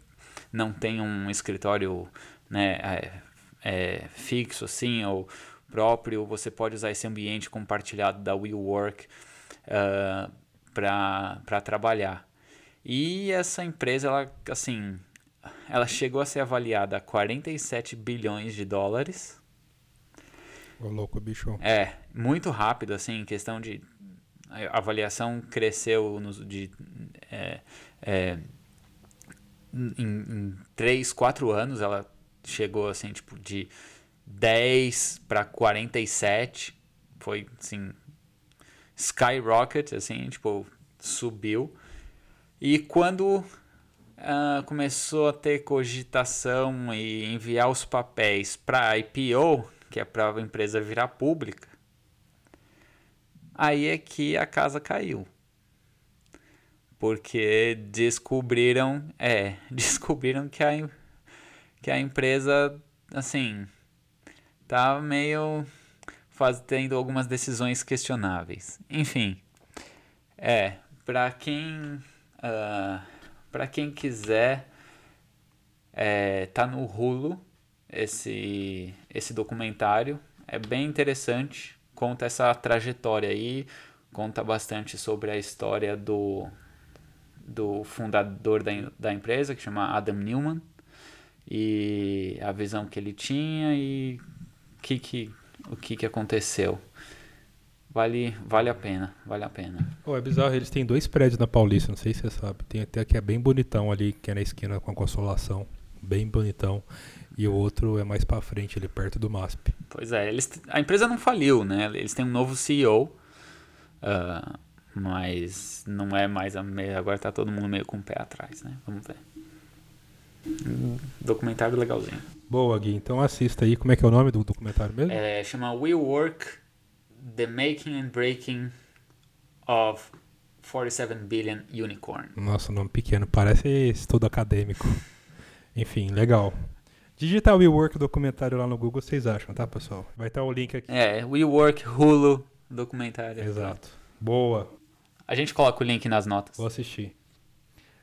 não tem um escritório né, é, fixo assim ou próprio, você pode usar esse ambiente compartilhado da WeWork uh, para trabalhar. E essa empresa, ela, assim, ela chegou a ser avaliada a 47 bilhões de dólares. Ô louco, bicho. É, muito rápido, assim, questão de... A avaliação cresceu nos, de... É, é, em, em 3, 4 anos, ela chegou, assim, tipo, de 10 para 47. Foi, assim, skyrocket, assim, tipo, subiu. E quando uh, começou a ter cogitação e enviar os papéis para IPO, que é para a empresa virar pública, aí é que a casa caiu. Porque descobriram, é, descobriram que a, que a empresa, assim, tá meio faz, tendo algumas decisões questionáveis. Enfim, é, para quem uh, ah, para quem quiser é, tá no Hulu esse esse documentário, é bem interessante, conta essa trajetória aí, conta bastante sobre a história do do fundador da, da empresa, que chama Adam Newman, e a visão que ele tinha e que que, o que, que aconteceu. Vale, vale a pena, vale a pena. Oh, é bizarro, eles têm dois prédios na Paulista, não sei se você sabe. Tem até que é bem bonitão ali, que é na esquina com a Consolação. Bem bonitão. E o outro é mais para frente, ali perto do MASP. Pois é, eles, a empresa não faliu, né? Eles têm um novo CEO, uh, ah, mas não é mais a meia. Agora tá todo mundo meio com o pé atrás, né? Vamos ver. Um documentário legalzinho. Boa, Gui. Então assista aí. Como é que é o nome do documentário mesmo? É, chama We Work, The Making and Breaking of 47 Billion Unicorn. Nossa, nome pequeno. Parece estudo acadêmico. Enfim, legal. Digitar We Work documentário lá no Google, vocês acham, tá, pessoal? Vai estar o link aqui. É, We Work Hulu documentário. Exato. Boa. A gente coloca o link nas notas. Vou assistir.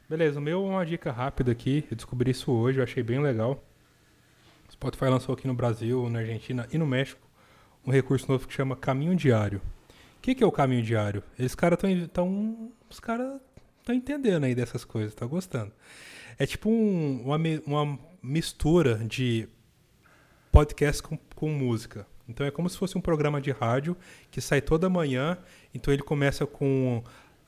Beleza, o meu uma dica rápida aqui. Eu descobri isso hoje, eu achei bem legal. Spotify lançou aqui no Brasil, na Argentina e no México um recurso novo que chama Caminho Diário. O que, que é o Caminho Diário? Eles caras estão. Tão, os caras estão entendendo aí dessas coisas, tá gostando. É tipo um, uma, uma mistura de podcast com, com música. Então é como se fosse um programa de rádio que sai toda manhã. Então ele começa com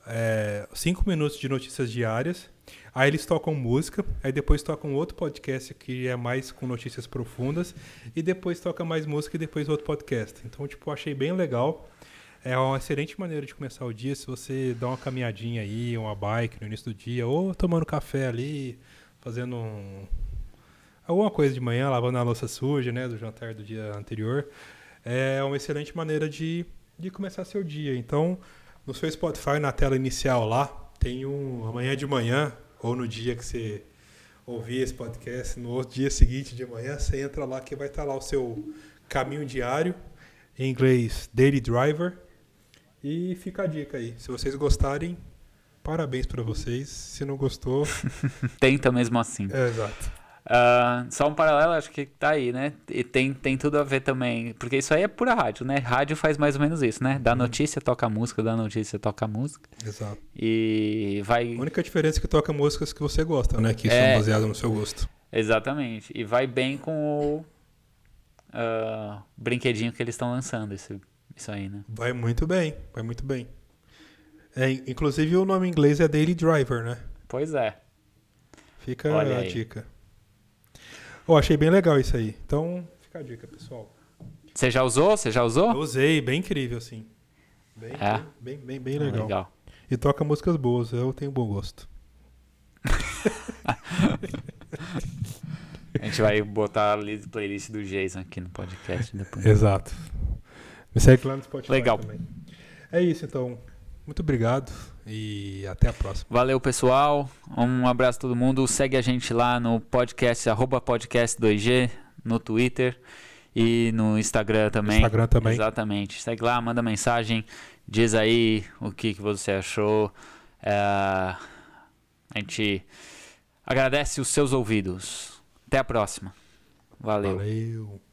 é, cinco minutos de notícias diárias. Aí eles tocam música, aí depois tocam outro podcast que é mais com notícias profundas, e depois toca mais música e depois outro podcast. Então, tipo, achei bem legal. É uma excelente maneira de começar o dia se você dá uma caminhadinha aí, uma bike no início do dia, ou tomando café ali, fazendo um, alguma coisa de manhã, lavando a louça suja, né, do jantar do dia anterior. É uma excelente maneira de, de começar seu dia. Então, no seu Spotify, na tela inicial lá, tem um amanhã de manhã, ou no dia que você ouvir esse podcast, no outro dia seguinte de manhã, você entra lá que vai estar lá o seu caminho diário, em inglês Daily Driver. E fica a dica aí. Se vocês gostarem, parabéns para vocês. Se não gostou, tenta mesmo assim. É, exato. Uh, só um paralelo, acho que tá aí, né? E tem, tem tudo a ver também, porque isso aí é pura rádio, né? Rádio faz mais ou menos isso, né? Dá uhum. notícia, toca música, dá notícia, toca música. Exato. E vai. A única diferença é que toca músicas que você gosta, né? Que é... são baseadas no seu gosto. Exatamente. E vai bem com o uh, brinquedinho que eles estão lançando, isso, isso aí, né? Vai muito bem, vai muito bem. É, inclusive o nome em inglês é Daily Driver, né? Pois é. Fica Olha a aí. dica. Eu achei bem legal isso aí. Então, fica a dica, pessoal. Você já usou? Você já usou? Eu usei, bem incrível, sim. Bem, é. bem, bem, bem, bem legal. legal. E toca músicas boas, eu tenho bom gosto. a gente vai botar a playlist do Jason aqui no podcast depois. Exato. Me segue lá no Spotify Legal. também. É isso, então. Muito obrigado e até a próxima. Valeu, pessoal. Um abraço a todo mundo. Segue a gente lá no podcast, arroba podcast2G, no Twitter e no Instagram também. Instagram também. Exatamente. Segue lá, manda mensagem, diz aí o que, que você achou. É, a gente agradece os seus ouvidos. Até a próxima. Valeu. Valeu.